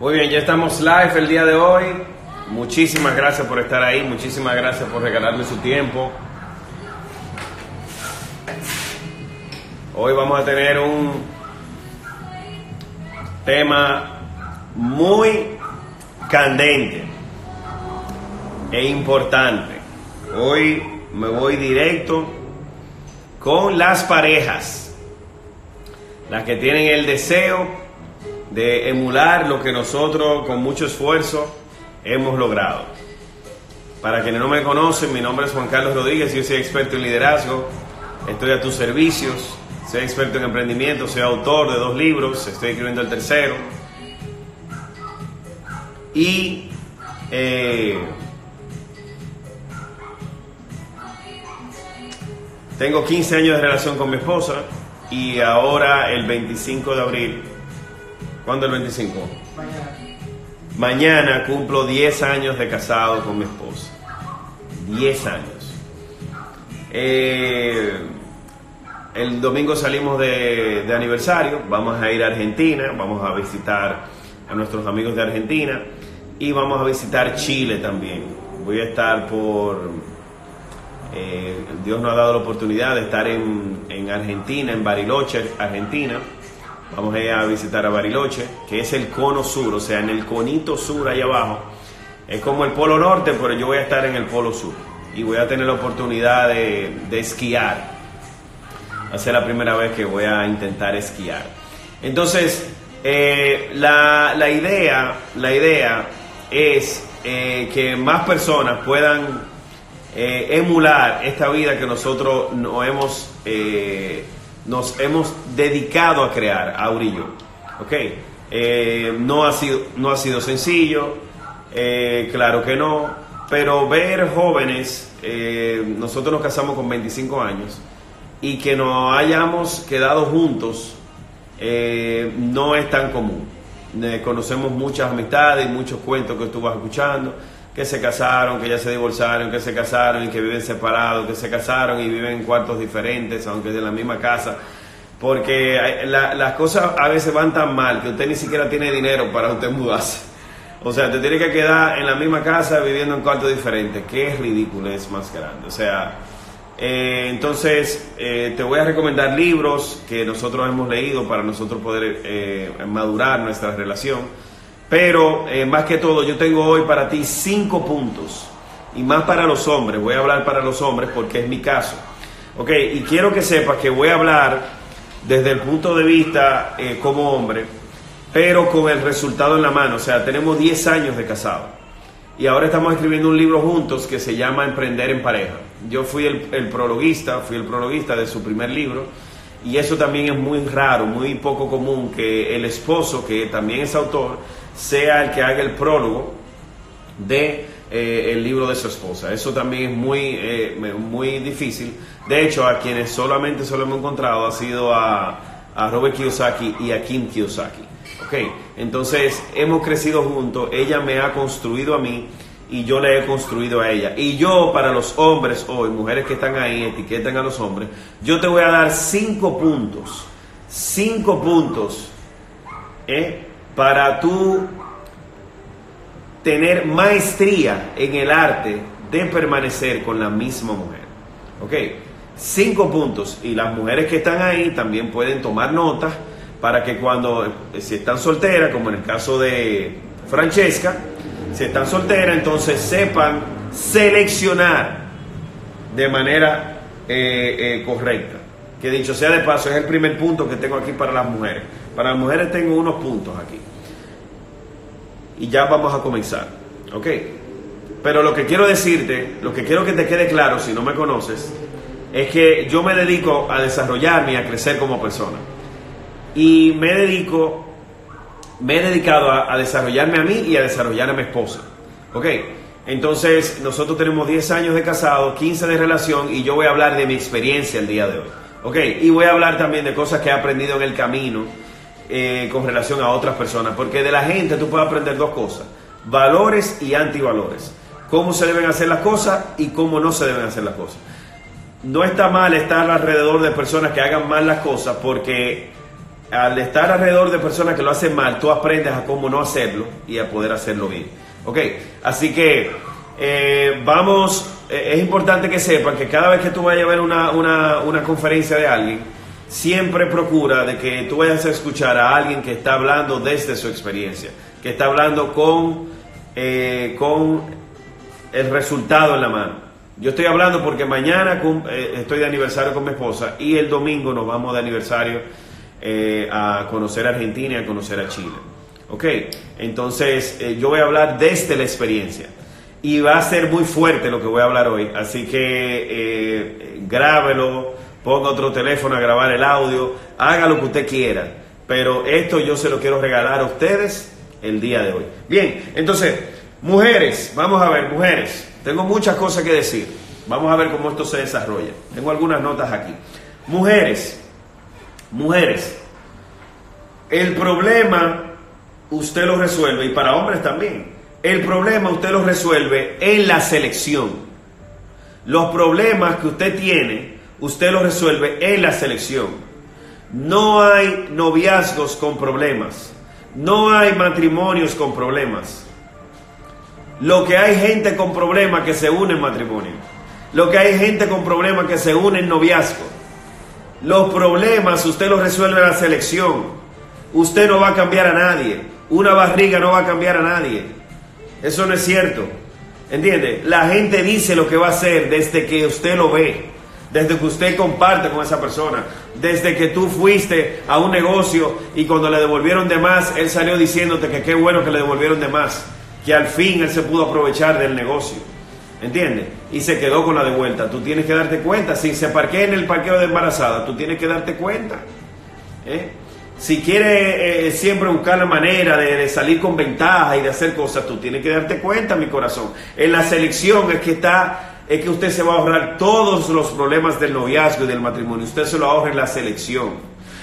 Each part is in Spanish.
Muy bien, ya estamos live el día de hoy. Muchísimas gracias por estar ahí, muchísimas gracias por regalarme su tiempo. Hoy vamos a tener un tema muy candente e importante. Hoy me voy directo con las parejas, las que tienen el deseo de emular lo que nosotros con mucho esfuerzo hemos logrado. Para quienes no me conocen, mi nombre es Juan Carlos Rodríguez, yo soy experto en liderazgo, estoy a tus servicios, soy experto en emprendimiento, soy autor de dos libros, estoy escribiendo el tercero. Y eh, tengo 15 años de relación con mi esposa y ahora el 25 de abril, ¿cuándo el 25? Mañana. Mañana cumplo 10 años de casado con mi esposa. 10 años. Eh, el domingo salimos de, de aniversario, vamos a ir a Argentina, vamos a visitar a nuestros amigos de Argentina y vamos a visitar Chile también. Voy a estar por... eh, Dios nos ha dado la oportunidad de estar en, en Argentina, en Bariloche, Argentina. Vamos a ir a visitar a Bariloche, que es el cono sur, o sea, en el conito sur allá abajo. Es como el polo norte, pero yo voy a estar en el polo sur. Y voy a tener la oportunidad de, de esquiar. Va a ser la primera vez que voy a intentar esquiar. Entonces, eh, la, la idea, la idea es eh, que más personas puedan eh, emular esta vida que nosotros nos hemos, nos hemos dedicado a crear, Auri y yo. ¿Ok? Eh, no, ha sido, no ha sido sencillo, eh, claro que no, pero ver jóvenes, eh, nosotros nos casamos con 25 años, y que nos hayamos quedado juntos no es tan común. Conocemos muchas amistades y muchos cuentos que tú escuchando, que se casaron, que ya se divorciaron, que se casaron y que viven separados, que se casaron y viven en cuartos diferentes, aunque de la misma casa. Porque las cosas a veces van tan mal que usted ni siquiera tiene dinero para usted mudarse. O sea, te tiene que quedar en la misma casa viviendo en cuartos diferentes. Qué ridículo es más grande. O sea, eh, entonces eh, te voy a recomendar libros que nosotros hemos leído para nosotros poder eh, madurar nuestra relación. Pero eh, más que todo, yo tengo hoy para ti cinco puntos. Y más para los hombres. Voy a hablar para los hombres porque es mi caso. Ok, y quiero que sepas que voy a hablar desde el punto de vista eh, como hombre, pero con el resultado en la mano. O sea, tenemos 10 años de casado. Y ahora estamos escribiendo un libro juntos que se llama Emprender en pareja. Yo fui el, el prologuista, fui el prologuista de su primer libro. Y eso también es muy raro, muy poco común que el esposo, que también es autor, sea el que haga el prólogo de eh, el libro de su esposa. Eso también es muy, eh, muy difícil. De hecho, a quienes solamente solo hemos encontrado ha sido a, a Robert Kiyosaki y a Kim Kiyosaki. Ok, entonces hemos crecido juntos, ella me ha construido a mí y yo le he construido a ella. Y yo para los hombres hoy, mujeres que están ahí, etiquetan a los hombres, yo te voy a dar cinco puntos, cinco puntos ¿eh? Para tú tener maestría en el arte de permanecer con la misma mujer. ¿Ok? Cinco puntos. Y las mujeres que están ahí también pueden tomar notas para que cuando, eh, si están solteras, como en el caso de Francesca, si están solteras, entonces sepan seleccionar de manera eh, eh, correcta. Que dicho sea de paso, es el primer punto que tengo aquí para las mujeres. Para las mujeres tengo unos puntos aquí y ya vamos a comenzar. ¿Ok? Pero lo que quiero decirte, lo que quiero que te quede claro si no me conoces, es que yo me dedico a desarrollarme y a crecer como persona. Y me dedico, me he dedicado a, desarrollarme a mí y a desarrollar a mi esposa. ¿Ok? Entonces, nosotros tenemos 10 años de casado, 15 de relación y yo voy a hablar de mi experiencia el día de hoy. ¿Ok? Y voy a hablar también de cosas que he aprendido en el camino eh, con relación a otras personas. Porque de la gente tú puedes aprender dos cosas. Valores y antivalores. Cómo se deben hacer las cosas y cómo no se deben hacer las cosas. No está mal estar alrededor de personas que hagan mal las cosas porque al estar alrededor de personas que lo hacen mal, tú aprendes a cómo no hacerlo y a poder hacerlo bien. ¿Ok? Así que eh, vamos, eh, es importante que sepan que cada vez que tú vayas a ver una, una, una conferencia de alguien, siempre procura de que tú vayas a escuchar a alguien que está hablando desde su experiencia, que está hablando con, eh, con el resultado en la mano. Yo estoy hablando porque mañana eh, estoy de aniversario con mi esposa y el domingo nos vamos de aniversario eh, a conocer a Argentina y a conocer a Chile. ¿Ok? Entonces yo voy a hablar desde la experiencia y va a ser muy fuerte lo que voy a hablar hoy, así que grábelo ponga otro teléfono a grabar el audio, haga lo que usted quiera. Pero esto yo se lo quiero regalar a ustedes el día de hoy. Bien, entonces, mujeres, vamos a ver, mujeres, tengo muchas cosas que decir. Vamos a ver cómo esto se desarrolla. Tengo algunas notas aquí. Mujeres, mujeres, el problema usted lo resuelve, y para hombres también, el problema usted lo resuelve en la selección. Los problemas que usted tiene usted lo resuelve en la selección. No hay noviazgos con problemas. No hay matrimonios con problemas. Lo que hay gente con problemas que se une en matrimonio. Lo que hay gente con problemas que se une en noviazgo. Los problemas usted los resuelve en la selección. Usted no va a cambiar a nadie. Una barriga no va a cambiar a nadie. Eso no es cierto. ¿Entiende? La gente dice lo que va a hacer desde que usted lo ve desde que usted comparte con esa persona, desde que tú fuiste a un negocio y cuando le devolvieron de más, él salió diciéndote que qué bueno que le devolvieron de más, que al fin él se pudo aprovechar del negocio. ¿Entiendes? Y se quedó con la de vuelta. Tú tienes que darte cuenta. Si se parquea en el parqueo de embarazada, tú tienes que darte cuenta. ¿eh? Si quiere eh, siempre buscar la manera de, salir con ventaja y de hacer cosas, tú tienes que darte cuenta, mi corazón. En la selección es que está es que usted se va a ahorrar todos los problemas del noviazgo y del matrimonio. Usted se lo ahorra en la selección.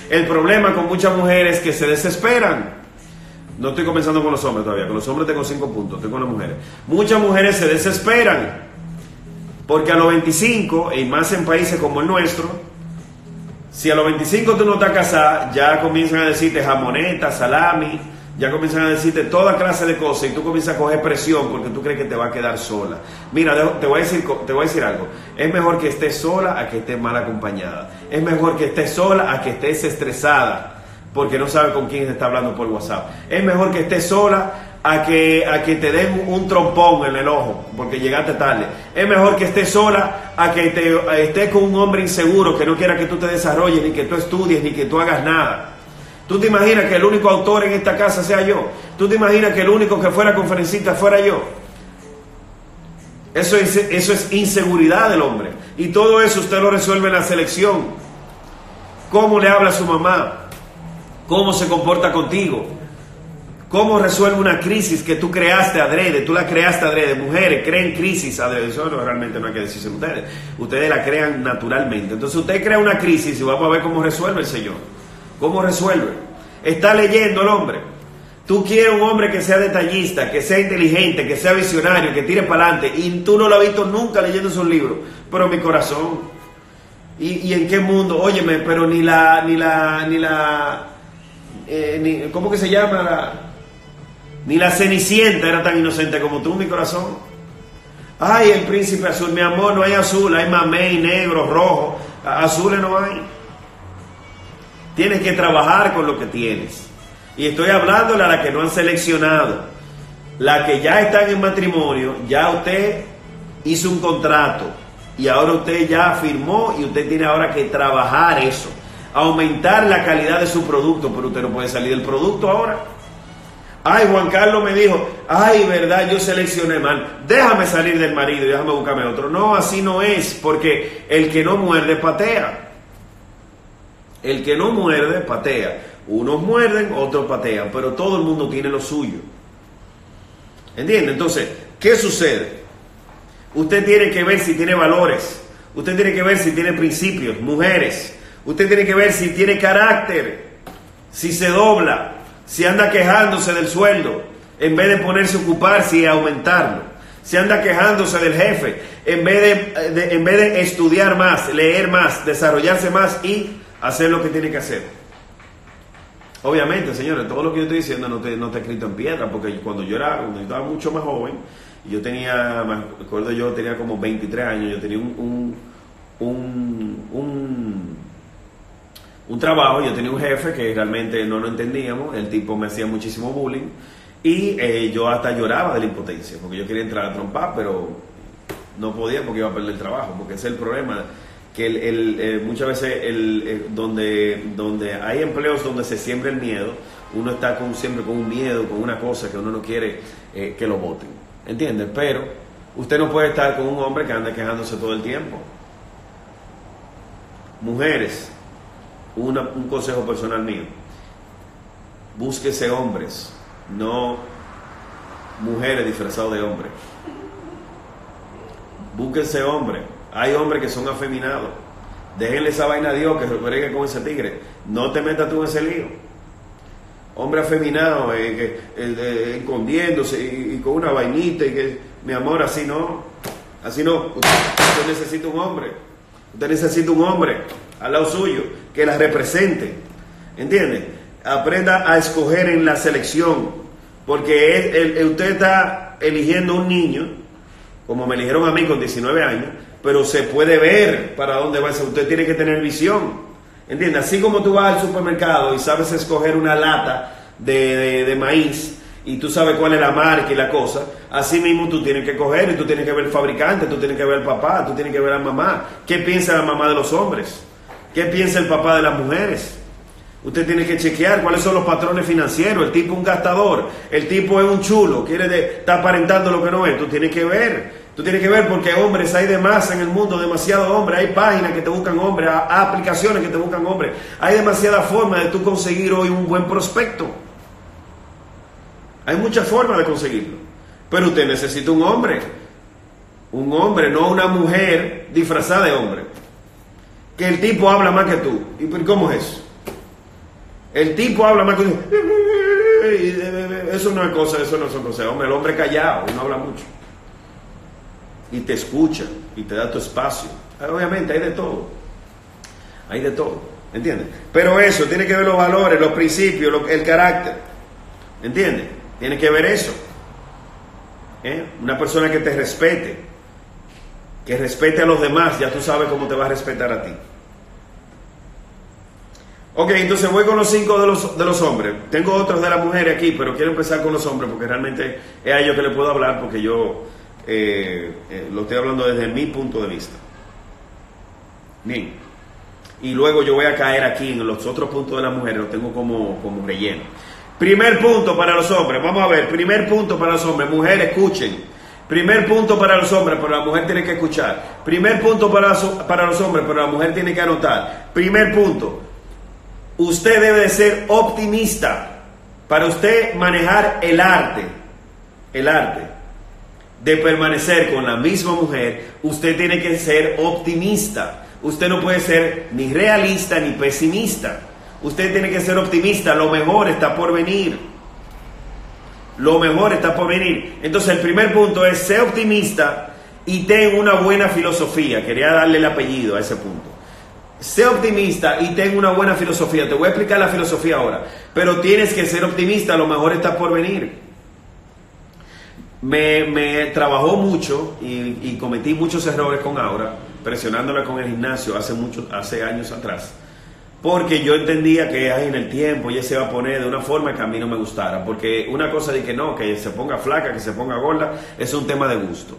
El problema con muchas mujeres es que se desesperan. No estoy comenzando con los hombres todavía, con los hombres tengo cinco puntos, estoy con las mujeres. Muchas mujeres se desesperan porque a los 25, y más en países como el nuestro, si a los 25 tú no estás casada, ya comienzan a decirte jamoneta, salami, ya comienzan a decirte toda clase de cosas y tú comienzas a coger presión porque tú crees que te va a quedar sola. Mira, te voy a decir, te voy a decir algo. Es mejor que estés sola a que estés mal acompañada. Es mejor que estés sola a que estés estresada porque no sabe con quién está hablando por WhatsApp. Es mejor que estés sola a que, a que te den un trompón en el ojo porque llegaste tarde. Es mejor que estés sola a que te, estés con un hombre inseguro que no quiera que tú te desarrolles, ni que tú estudies, ni que tú hagas nada. ¿Tú te imaginas que el único autor en esta casa sea yo? ¿Tú te imaginas que el único que fuera conferencista fuera yo? Eso es, eso es inseguridad del hombre. Y todo eso usted lo resuelve en la selección. ¿Cómo le habla a su mamá? ¿Cómo se comporta contigo? ¿Cómo resuelve una crisis que tú creaste adrede? Tú la creaste adrede. Mujeres creen crisis adrede. Eso realmente no hay que decirse ustedes. Ustedes la crean naturalmente. Entonces usted crea una crisis y vamos a ver cómo resuelve el Señor. ¿Cómo resuelve? Está leyendo el hombre. Tú quieres un hombre que sea detallista, que sea inteligente, que sea visionario, que tire para adelante, y tú no lo has visto nunca leyendo sus libros. Pero mi corazón. ¿Y, en qué mundo? Óyeme, pero ni la, ni la, ni la, eh, ¿cómo que se llama? ni la Cenicienta era tan inocente como tú, mi corazón. Ay, el príncipe azul, mi amor, no hay azul, hay mamey, negro, rojo, azules no hay. Tienes que trabajar con lo que tienes. Y estoy hablándole a la que no han seleccionado. La que ya están en matrimonio, ya usted hizo un contrato y ahora usted ya firmó y usted tiene ahora que trabajar eso. Aumentar la calidad de su producto, pero usted no puede salir del producto ahora. Ay, Juan Carlos me dijo, ay, verdad, yo seleccioné mal. Déjame salir del marido y déjame buscarme otro. No, así no es, porque el que no muerde patea. El que no muerde, patea. Unos muerden, otros patean, pero todo el mundo tiene lo suyo. ¿Entiende? Entonces, ¿qué sucede? Usted tiene que ver si tiene valores. Usted tiene que ver si tiene principios, mujeres. Usted tiene que ver si tiene carácter, si se dobla, si anda quejándose del sueldo, en vez de ponerse a ocuparse y aumentarlo. Si anda quejándose del jefe, en vez de, en vez de estudiar más, leer más, desarrollarse más y hacer lo que tiene que hacer. Obviamente, señores, todo lo que yo estoy diciendo no, te, no está escrito en piedra, porque cuando yo era, cuando yo estaba mucho más joven, yo tenía, me acuerdo yo tenía como 23 años, yo tenía un, un, un, un, trabajo, yo tenía un jefe que realmente no lo entendíamos, el tipo me hacía muchísimo bullying y eh, yo hasta lloraba de la impotencia, porque yo quería entrar a trompar, pero no podía porque iba a perder el trabajo, porque ese es el problema que el, eh, muchas veces el, eh, donde, donde hay empleos donde se siembra el miedo, uno está con, siempre con un miedo, con una cosa que uno no quiere eh, que lo voten. ¿Entiendes? Pero usted no puede estar con un hombre que anda quejándose todo el tiempo. Mujeres, un consejo personal mío, búsquese hombres, no mujeres disfrazados de hombres. Búsquese hombres hay hombres que son afeminados. Déjenle esa vaina a Dios que se con ese tigre. No te metas tú en ese lío. Hombre afeminado, eh, eh, escondiéndose y, con una vainita y que, mi amor, así no. Así no. Usted, necesita un hombre. Usted necesita un hombre al lado suyo que la represente. ¿Entiende? Aprenda a escoger en la selección. Porque usted está eligiendo un niño, como me eligieron a mí con 19 años, pero se puede ver para dónde va. Usted tiene que tener visión. ¿Entiendes? Así como tú vas al supermercado y sabes escoger una lata de, maíz y tú sabes cuál es la marca y la cosa, así mismo tú tienes que coger y tú tienes que ver el fabricante, tú tienes que ver el papá, tú tienes que ver a la mamá. ¿Qué piensa la mamá de los hombres? ¿Qué piensa el papá de las mujeres? Usted tiene que chequear cuáles son los patrones financieros. El tipo es un gastador, el tipo es un chulo, quiere de, está aparentando lo que no es. Tú tienes que ver Tú tienes que ver porque hombres hay de más en el mundo, demasiado hombres. Hay páginas que te buscan hombres, aplicaciones que te buscan hombres. Hay demasiada forma de tú conseguir hoy un buen prospecto. Hay muchas formas de conseguirlo. Pero usted necesita un hombre. Un hombre, no una mujer disfrazada de hombre. Que el tipo habla más que tú. ¿Y cómo es eso? El tipo habla más que tú. Eso no es cosa, eso no son cosas. Hombre, el hombre callado no habla mucho y te escucha y te da tu espacio. Obviamente hay de todo. Hay de todo. ¿Entiendes? Pero eso, tiene que ver los valores, los principios, el carácter. ¿Entiendes? Tiene que ver eso. ¿Eh? Una persona que te respete, que respete a los demás, ya tú sabes cómo te va a respetar a ti. Ok, entonces voy con los cinco de los, de los hombres. Tengo otros de las mujeres aquí, pero quiero empezar con los hombres porque realmente es a ellos que le puedo hablar porque yo eh, eh, lo estoy hablando desde mi punto de vista. Bien. Y luego yo voy a caer aquí en los otros puntos de las mujeres, los tengo como, como relleno. Primer punto para los hombres, vamos a ver, primer punto para los hombres, mujeres escuchen. Primer punto para los hombres, pero la mujer tiene que escuchar. Primer punto para, para los hombres, pero la mujer tiene que anotar. Primer punto, usted debe de ser optimista para usted manejar el arte. El arte de permanecer con la misma mujer, usted tiene que ser optimista. Usted no puede ser ni realista ni pesimista. Usted tiene que ser optimista. Lo mejor está por venir. Lo mejor está por venir. Entonces el primer punto es ser optimista y ten una buena filosofía. Quería darle el apellido a ese punto. Sé optimista y ten una buena filosofía. Te voy a explicar la filosofía ahora. Pero tienes que ser optimista. Lo mejor está por venir me, me trabajó mucho y, cometí muchos errores con Aura, presionándola con el gimnasio hace, mucho, hace años atrás. Porque yo entendía que en el tiempo ella se iba a poner de una forma que a mí no me gustara. Porque una cosa de que no, que se ponga flaca, que se ponga gorda, es un tema de gusto.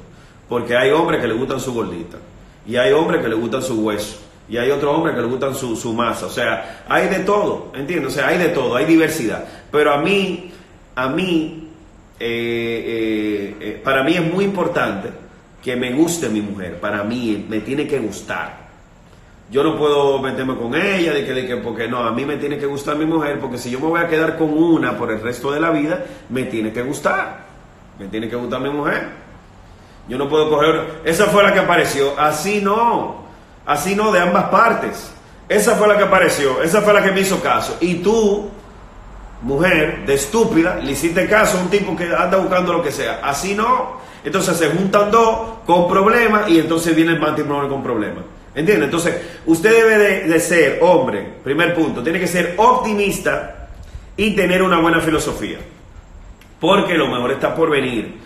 Porque hay hombres que le gustan su gordita. Y hay hombres que le gustan su hueso. Y hay otros hombres que le gustan su, su masa. O sea, hay de todo, ¿entiendes? O sea, hay de todo, hay diversidad. Pero a mí, a mí, eh, eh, para mí es muy importante que me guste mi mujer, para mí me tiene que gustar. Yo no puedo meterme con ella, de que, de que, porque no, a mí me tiene que gustar mi mujer, porque si yo me voy a quedar con una por el resto de la vida, me tiene que gustar, me tiene que gustar mi mujer. Yo no puedo coger, esa fue la que apareció, así no, así no de ambas partes. Esa fue la que apareció, esa fue la que me hizo caso. Y tú mujer de estúpida, le hiciste caso a un tipo que anda buscando lo que sea. Así no. Entonces se juntan dos con problemas y entonces viene el matrimonio con problemas. ¿Entiende? Entonces, usted debe de, ser hombre, primer punto, tiene que ser optimista y tener una buena filosofía. Porque lo mejor está por venir.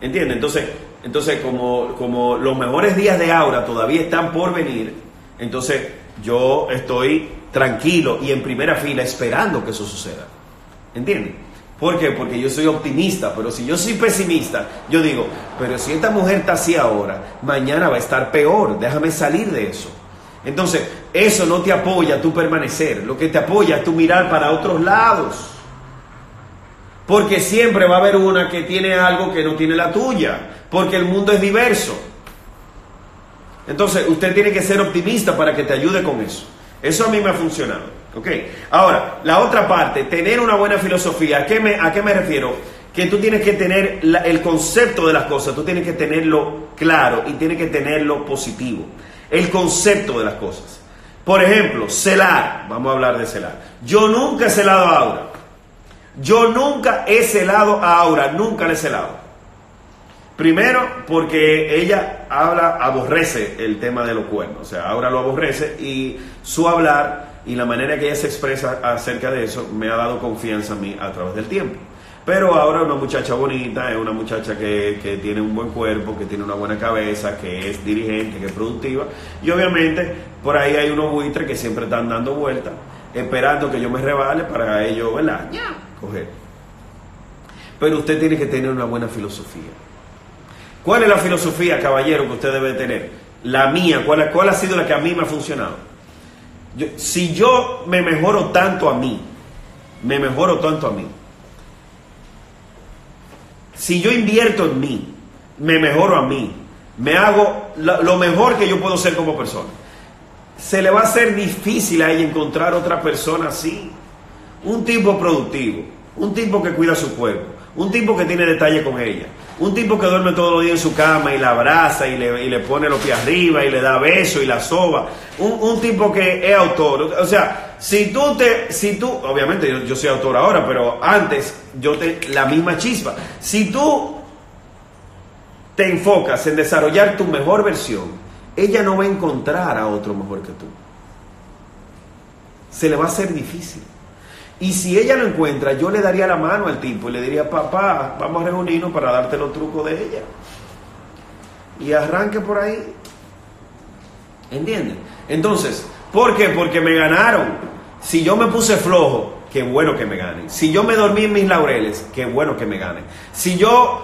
¿Entiendes? Entonces, entonces como, como los mejores días de Aura todavía están por venir, entonces yo estoy tranquilo y en primera fila esperando que eso suceda. ¿Entiendes? ¿Por qué? Porque yo soy optimista, pero si yo soy pesimista, yo digo, pero si esta mujer está así ahora, mañana va a estar peor, déjame salir de eso. Entonces, eso no te apoya tu permanecer, lo que te apoya es tu mirar para otros lados. Porque siempre va a haber una que tiene algo que no tiene la tuya, porque el mundo es diverso. Entonces, usted tiene que ser optimista para que te ayude con eso. Eso a mí me ha funcionado. ¿Ok? Ahora, la otra parte, tener una buena filosofía. ¿A qué me, a qué me refiero? Que tú tienes que tener el concepto de las cosas, tú tienes que tenerlo claro y tienes que tenerlo positivo. El concepto de las cosas. Por ejemplo, celar. Vamos a hablar de celar. Yo nunca he celado a Aura. Yo nunca he celado a Aura, nunca le he celado. Primero, porque ella habla, aborrece el tema de los cuernos. O sea, Aura lo aborrece y su hablar y la manera que ella se expresa acerca de eso me ha dado confianza a mí a través del tiempo. Pero ahora es una muchacha bonita, es una muchacha que, tiene un buen cuerpo, que tiene una buena cabeza, que es dirigente, que es productiva. Y obviamente por ahí hay unos buitres que siempre están dando vueltas, esperando que yo me rebale para ellos, ¿verdad? Coger. Pero usted tiene que tener una buena filosofía. ¿Cuál es la filosofía, caballero, que usted debe tener? La mía, ¿cuál, cuál ha sido la que a mí me ha funcionado? Si yo me mejoro tanto a mí, me mejoro tanto a mí, si yo invierto en mí, me mejoro a mí, me hago lo mejor que yo puedo ser como persona, se le va a hacer difícil a ella encontrar otra persona así. Un tipo productivo, un tipo que cuida su cuerpo, un tipo que tiene detalle con ella, un tipo que duerme todos los días en su cama y la abraza y le, y le pone los pies arriba y le da beso y la soba. Un, tipo que es autor. O sea, si tú te, si tú, obviamente yo, yo soy autor ahora, pero antes yo te, la misma chispa. Si tú te enfocas en desarrollar tu mejor versión, ella no va a encontrar a otro mejor que tú. Se le va a hacer difícil. Y si ella lo encuentra, yo le daría la mano al tipo y le diría, papá, vamos a reunirnos para darte los trucos de ella. Y arranque por ahí. ¿Entiendes? Entonces, ¿por qué? Porque me ganaron. Si yo me puse flojo, qué bueno que me ganen. Si yo me dormí en mis laureles, qué bueno que me ganen. Si yo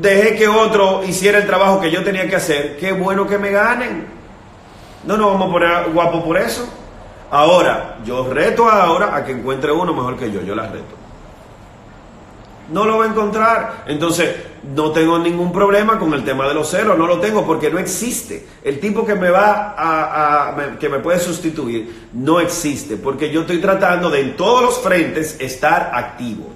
dejé que otro hiciera el trabajo que yo tenía que hacer, qué bueno que me ganen. No nos vamos a poner guapo por eso. Ahora, yo reto ahora a que encuentre uno mejor que yo, yo la reto. No lo va a encontrar. Entonces, no tengo ningún problema con el tema de los celos, no lo tengo porque no existe. El tipo que me va a, que me puede sustituir no existe, porque yo estoy tratando de en todos los frentes estar activo.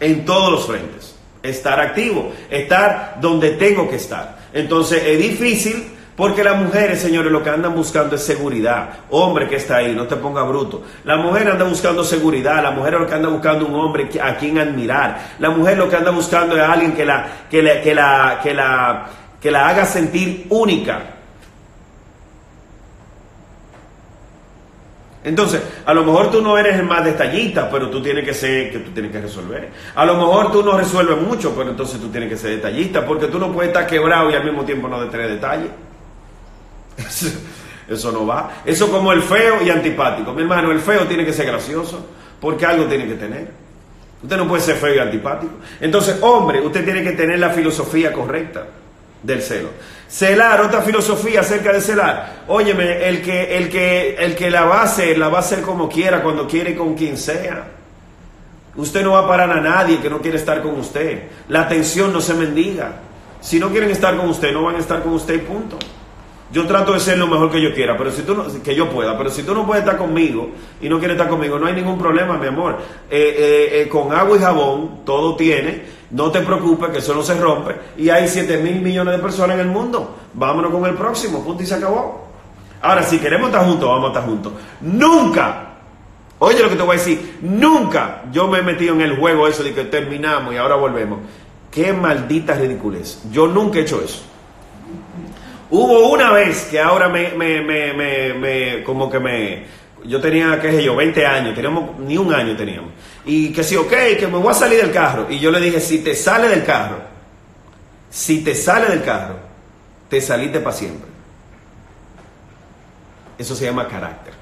En todos los frentes. Estar activo, estar donde tengo que estar. Entonces, es difícil porque las mujeres, señores, lo que andan buscando es seguridad. Hombre que está ahí, no te ponga bruto. La mujer anda buscando seguridad. La mujer lo que anda buscando un hombre a quien admirar. La mujer lo que anda buscando es alguien que la, que la, que la, que la, que la haga sentir única. Entonces, a lo mejor tú no eres el más detallista, pero tú tienes que ser, que tú tienes que resolver. A lo mejor tú no resuelves mucho, pero entonces tú tienes que ser detallista, porque tú no puedes estar quebrado y al mismo tiempo no de tener detalle. Eso no va. Eso como el feo y antipático. Mi hermano, el feo tiene que ser gracioso porque algo tiene que tener. Usted no puede ser feo y antipático. Entonces, hombre, usted tiene que tener la filosofía correcta del celo. Celar, otra filosofía acerca de celar. Óyeme, el que, el que, el que la va a hacer, la va a hacer como quiera, cuando quiere, con quien sea. Usted no va a parar a nadie que no quiere estar con usted. La atención no se mendiga. Si no quieren estar con usted, no van a estar con usted punto. Yo trato de ser lo mejor que yo quiera, pero si tú no, que yo pueda, pero si tú no puedes estar conmigo y no quieres estar conmigo, no hay ningún problema, mi amor. Eh, eh, eh, con agua y jabón todo tiene, no te preocupes que eso no se rompe y hay 7 mil millones de personas en el mundo. Vámonos con el próximo, punto y se acabó. Ahora, si queremos estar juntos, vamos a estar juntos. Nunca, oye lo que te voy a decir, nunca yo me he metido en el juego eso de que terminamos y ahora volvemos. Qué maldita ridiculez. Yo nunca he hecho eso. Hubo una vez que ahora me, me, me, me como que me, yo tenía, qué sé yo, 20 años, teníamos, ni un año teníamos. Y que sí, ok, que me voy a salir del carro. Y yo le dije, si te sale del carro, si te sale del carro, te saliste para siempre. Eso se llama carácter.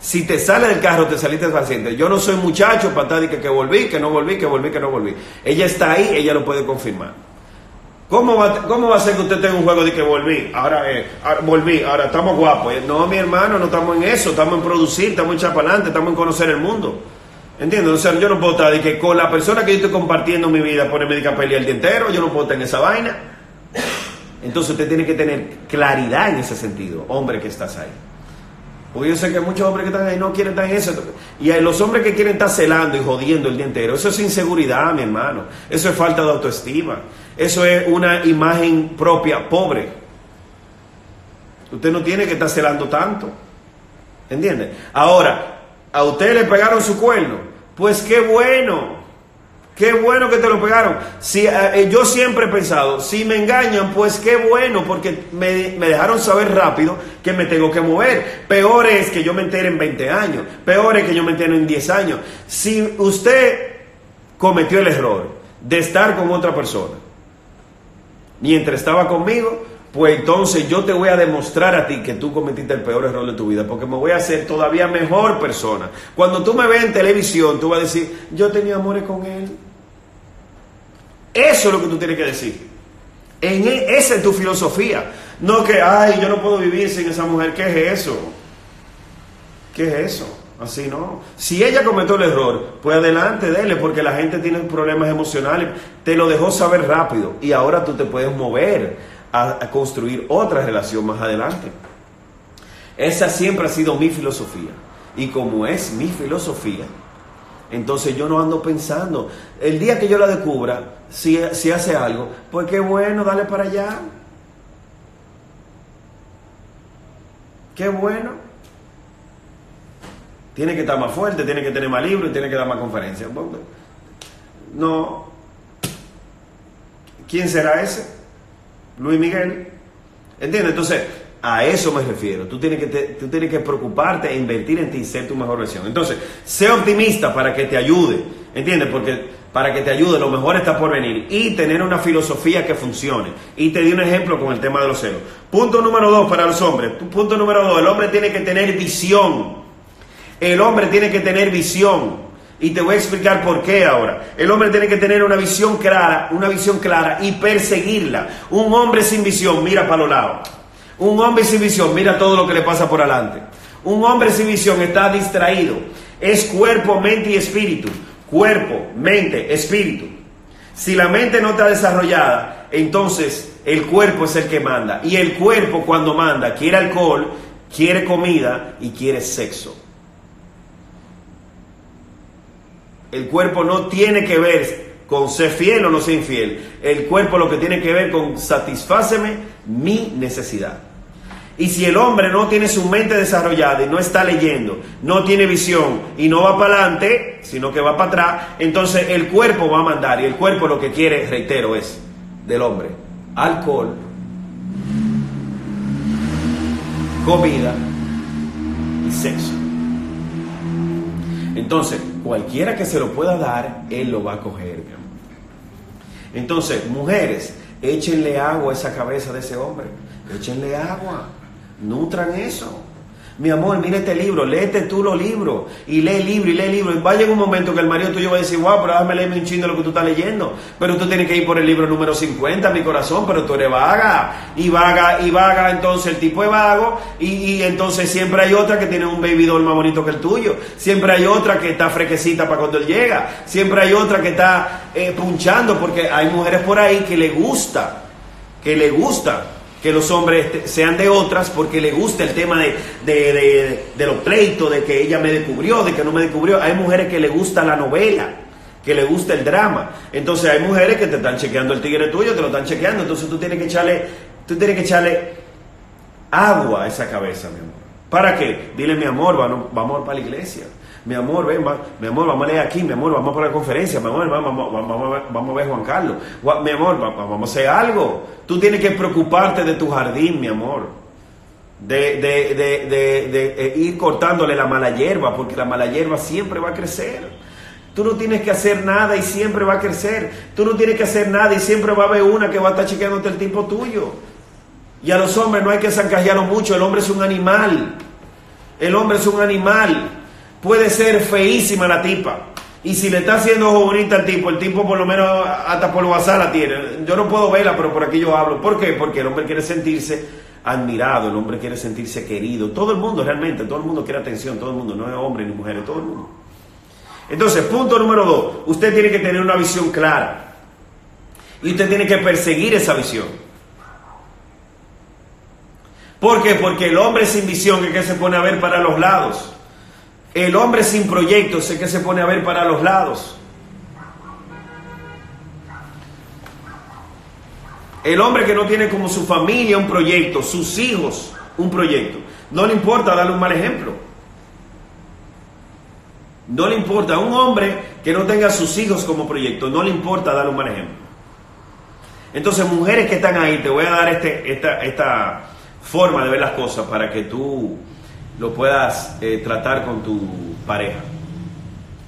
Si te sale del carro, te saliste para siempre. Yo no soy muchacho para estar que, que volví, que no volví, que volví, que no volví. Ella está ahí, ella lo puede confirmar. ¿Cómo va, ¿Cómo va a ser que usted tenga un juego de que volví? Ahora, eh, volví, ahora estamos guapos. No, mi hermano, no estamos en eso, estamos en producir, estamos en echar para adelante, estamos en conocer el mundo. ¿Entiendes? O sea, yo no puedo estar de que con la persona que yo estoy compartiendo mi vida el a pelear el día entero, yo no puedo estar en esa vaina. Entonces usted tiene que tener claridad en ese sentido, hombre que estás ahí. Porque yo sé que muchos hombres que están ahí no quieren estar en eso. Y hay los hombres que quieren estar celando y jodiendo el día entero, eso es inseguridad, mi hermano. Eso es falta de autoestima. Eso es una imagen propia pobre. Usted no tiene que estar celando tanto. ¿Entiende? Ahora, a usted le pegaron su cuerno. Pues qué bueno. Qué bueno que te lo pegaron. Si, eh, eh, yo siempre he pensado, si me engañan, pues qué bueno, porque me, me, dejaron saber rápido que me tengo que mover. Peor es que yo me entere en 20 años. Peor es que yo me entere en 10 años. Si usted cometió el error de estar con otra persona mientras estaba conmigo, pues entonces yo te voy a demostrar a ti que tú cometiste el peor error de tu vida, porque me voy a hacer todavía mejor persona. Cuando tú me ves en televisión, tú vas a decir, yo tenía amores con él. Eso es lo que tú tienes que decir. E, esa es tu filosofía. No que, ay, yo no puedo vivir sin esa mujer. ¿Qué es eso? ¿Qué es eso? Así no. Si ella cometió el error, pues adelante, dele, porque la gente tiene problemas emocionales. Te lo dejó saber rápido y ahora tú te puedes mover a, construir otra relación más adelante. Esa siempre ha sido mi filosofía. Y como es mi filosofía, entonces yo no ando pensando, el día que yo la descubra, si, si hace algo, pues qué bueno, dale para allá. Qué bueno. Tiene que estar más fuerte, tiene que tener más libros, tiene que dar más conferencias. No. ¿Quién será ese? Luis Miguel. ¿Entiendes? Entonces, a eso me refiero. Tú tienes, que tú tienes que preocuparte e invertir en ti y ser tu mejor versión. Entonces, sé optimista para que te ayude. ¿Entiendes? Porque para que te ayude, lo mejor está por venir. Y tener una filosofía que funcione. Y te di un ejemplo con el tema de los celos. Punto número dos para los hombres. Punto número dos, el hombre tiene que tener visión. El hombre tiene que tener visión. Y te voy a explicar por qué ahora. El hombre tiene que tener una visión clara, una visión clara y perseguirla. Un hombre sin visión mira para los lados. Un hombre sin visión mira todo lo que le pasa por adelante. Un hombre sin visión está distraído. Es cuerpo, mente y espíritu. Cuerpo, mente, espíritu. Si la mente no está desarrollada, entonces el cuerpo es el que manda. Y el cuerpo cuando manda quiere alcohol, quiere comida y quiere sexo. El cuerpo no tiene que ver con ser fiel o no ser infiel. El cuerpo lo que tiene que ver con satisfáceme mi necesidad. Y si el hombre no tiene su mente desarrollada y no está leyendo, no tiene visión y no va para adelante, sino que va para atrás, entonces el cuerpo va a mandar. Y el cuerpo lo que quiere, reitero, es del hombre alcohol, comida y sexo. Entonces, cualquiera que se lo pueda dar, él lo va a coger. Entonces, mujeres, échenle agua a esa cabeza de ese hombre. Échenle agua. Nutran eso. Mi amor, mira este libro, léete tú los libros y lee el libro y lee el libro. Y va un momento que el marido tuyo va a decir, wow, pero déjame leerme un chingo de lo que tú estás leyendo. Pero tú tienes que ir por el libro número 50, mi corazón, pero tú eres vaga. Y vaga, y vaga, entonces el tipo es vago. Y, entonces siempre hay otra que tiene un baby doll más bonito que el tuyo. Siempre hay otra que está frequecita para cuando él llega. Siempre hay otra que está eh, punchando porque hay mujeres por ahí que le gusta, que le gusta que los hombres sean de otras porque le gusta el tema de, de, los pleitos, de que ella me descubrió, de que no me descubrió. Hay mujeres que le gusta la novela, que le gusta el drama. Entonces hay mujeres que te están chequeando el tigre tuyo, te lo están chequeando. Entonces tú tienes que echarle, tú tienes que echarle agua a esa cabeza, mi amor. ¿Para qué? Dile, mi amor, vamos, vamos para la iglesia mi amor, ven, mi amor, vamos a leer aquí, mi amor, vamos para la conferencia, mi amor, vamos, vamos, vamos, a ver Juan Carlos, mi amor, vamos a hacer algo. Tú tienes que preocuparte de tu jardín, mi amor. de, eh, ir cortándole la mala hierba, porque la mala hierba siempre va a crecer. Tú no tienes que hacer nada y siempre va a crecer. Tú no tienes que hacer nada y siempre va a haber una que va a estar chequeándote el tipo tuyo. Y a los hombres no hay que zancajearlo mucho, el hombre es un animal. El hombre es un animal. Puede ser feísima la tipa. Y si le está haciendo bonita al tipo, el tipo por lo menos hasta por WhatsApp la tiene. Yo no puedo verla, pero por aquí yo hablo. ¿Por qué? Porque el hombre quiere sentirse admirado, el hombre quiere sentirse querido. Todo el mundo realmente, todo el mundo quiere atención, todo el mundo, no es hombre ni mujer, todo el mundo. Entonces, punto número dos, usted tiene que tener una visión clara. Y usted tiene que perseguir esa visión. ¿Por qué? Porque el hombre sin visión es que se pone a ver para los lados. El hombre sin proyectos es que se pone a ver para los lados. El hombre que no tiene como su familia un proyecto, sus hijos un proyecto, no le importa darle un mal ejemplo. No le importa a un hombre que no tenga sus hijos como proyecto, no le importa darle un mal ejemplo. Entonces, mujeres que están ahí, te voy a dar este, esta, esta forma de ver las cosas para que tú lo puedas eh, tratar con tu pareja.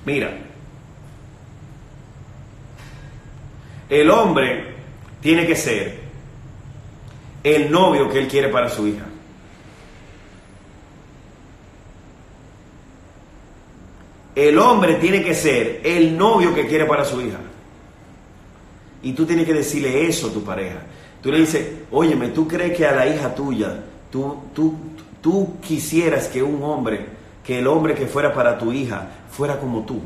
Mira, el hombre tiene que ser el novio que él quiere para su hija. El hombre tiene que ser el novio que quiere para su hija. Y tú tienes que decirle eso a tu pareja. Tú le dices, óyeme, ¿tú crees que a la hija tuya, tú, tú, tú quisieras que un hombre, que el hombre que fuera para tu hija, fuera como tú?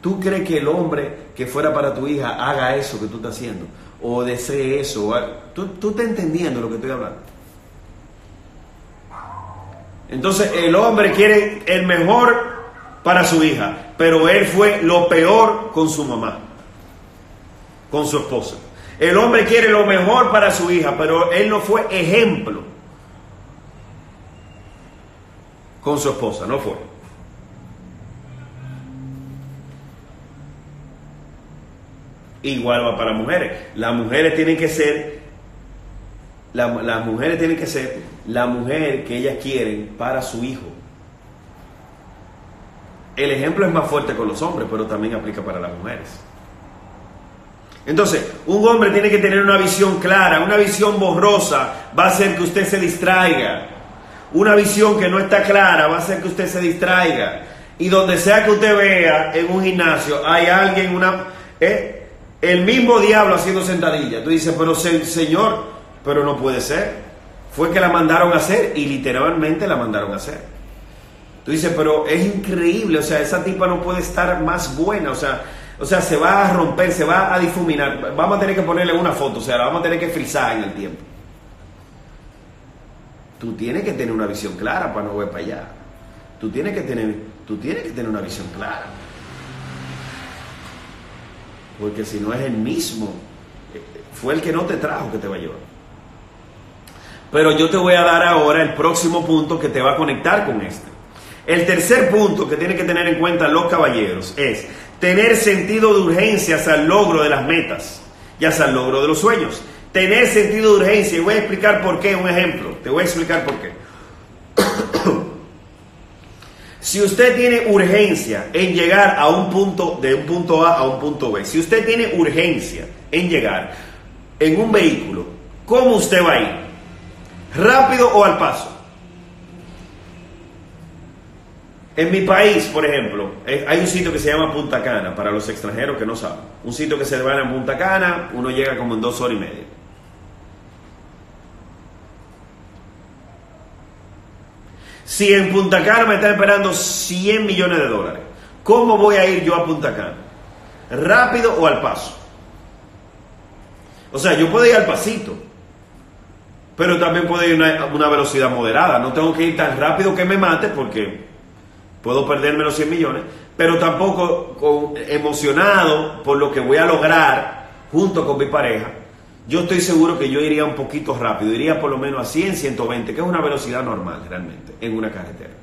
¿Tú crees que el hombre que fuera para tu hija haga eso que tú estás haciendo? O desee eso. ¿Tú, tú estás entendiendo lo que estoy hablando? Entonces el hombre quiere el mejor para su hija, pero él fue lo peor con su mamá, con su esposa. El hombre quiere lo mejor para su hija, pero él no fue ejemplo con su esposa, no fue. Igual va para mujeres. Las mujeres tienen que ser, la- las mujeres tienen que ser la mujer que ellas quieren para su hijo. El ejemplo es más fuerte con los hombres, pero también aplica para las mujeres. Entonces, un hombre tiene que tener una visión clara, una visión borrosa va a hacer que usted se distraiga. Una visión que no está clara va a hacer que usted se distraiga. Y donde sea que usted vea en un gimnasio, hay alguien, una, eh, el mismo diablo haciendo sentadilla. Tú dices, pero se- señor, pero no puede ser. Fue que la mandaron a hacer y literalmente la mandaron a hacer. Tú dices, pero es increíble, o sea, esa tipa no puede estar más buena, o sea, o sea, se va a romper, se va a difuminar. Vamos a tener que ponerle una foto, o sea, la vamos a tener que frizar en el tiempo. Tú tienes que tener una visión clara para no ver para allá. Tú tienes que tener, tú tienes que tener una visión clara. Porque si no es el mismo, eh, fue el que no te trajo que te va a llevar. Pero yo te voy a dar ahora el próximo punto que te va a conectar con este. El tercer punto que tienen que tener en cuenta los caballeros es tener sentido de urgencia hacia el logro de las metas y hacia el logro de los sueños. Tener sentido de urgencia, y voy a explicar por qué, un ejemplo, te voy a explicar por qué. si usted tiene urgencia en llegar a un punto, de un punto A a un punto B, si usted tiene urgencia en llegar en un vehículo, ¿cómo usted va a ir? ¿Rápido o al paso? En mi país, por ejemplo, eh, hay un sitio que se llama Punta Cana, para los extranjeros que no saben. Un sitio que se va en Punta Cana, uno llega como en dos horas y media. Si en Punta Cana me están esperando 100 millones de dólares, ¿cómo voy a ir yo a Punta Cana? ¿Rápido o al paso? O sea, yo puedo ir al pasito, pero también puedo ir a una, velocidad moderada. No tengo que ir tan rápido que me mate porque puedo perderme los 100 millones, pero tampoco con- emocionado por lo que voy a lograr junto con mi pareja. Yo estoy seguro que yo iría un poquito rápido, iría por lo menos a 100, 120, que es una velocidad normal realmente en una carretera.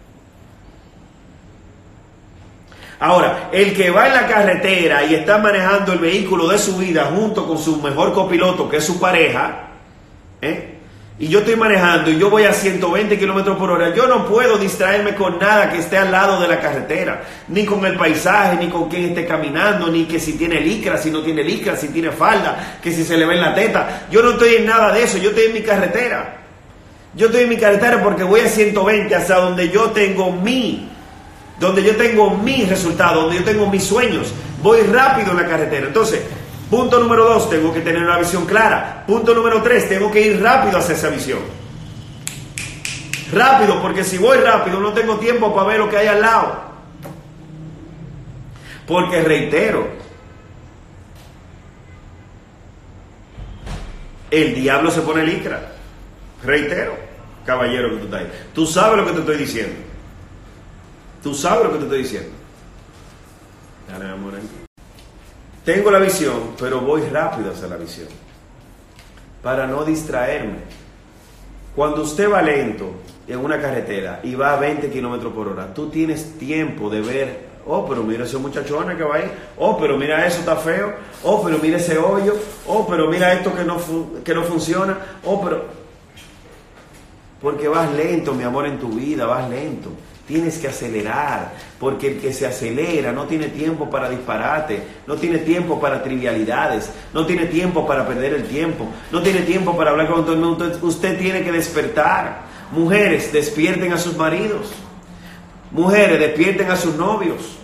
Ahora, el que va en la carretera y está manejando el vehículo de su vida junto con su mejor copiloto, que es su pareja, ¿eh? Y yo estoy manejando y yo voy a 120 kilómetros por hora, yo no puedo distraerme con nada que esté al lado de la carretera, ni con el paisaje, ni con quien esté caminando, ni que si tiene licra, si no tiene licra, si tiene falda, que si se le ve en la teta. Yo no estoy en nada de eso, yo estoy en mi carretera. Yo estoy en mi carretera porque voy a 120 hasta donde yo tengo mi, donde yo tengo mi resultado, donde yo tengo mis sueños. Voy rápido en la carretera. Entonces, Punto número dos, tengo que tener una visión clara. Punto número tres, tengo que ir rápido hacia esa visión. Rápido, porque si voy rápido no tengo tiempo para ver lo que hay al lado. Porque reitero, el diablo se pone licra. Reitero, caballero que tú estás ahí. Tú sabes lo que te estoy diciendo. Tú sabes lo que te estoy diciendo. Dale, amor, tengo la visión, pero voy rápido hacia la visión. Para no distraerme. Cuando usted va lento en una carretera y va a 20 kilómetros por hora, tú tienes tiempo de ver, oh, pero mira ese muchachona que va ahí, oh, pero mira eso está feo, oh, pero mira ese hoyo, oh, pero mira esto que no, que no funciona, oh, pero... Porque vas lento, mi amor, en tu vida, vas lento. Tienes que acelerar, porque el que se acelera no tiene tiempo para disparate, no tiene tiempo para trivialidades, no tiene tiempo para perder el tiempo, no tiene tiempo para hablar con todo el mundo. Usted tiene que despertar. Mujeres, despierten a sus maridos. Mujeres, despierten a sus novios.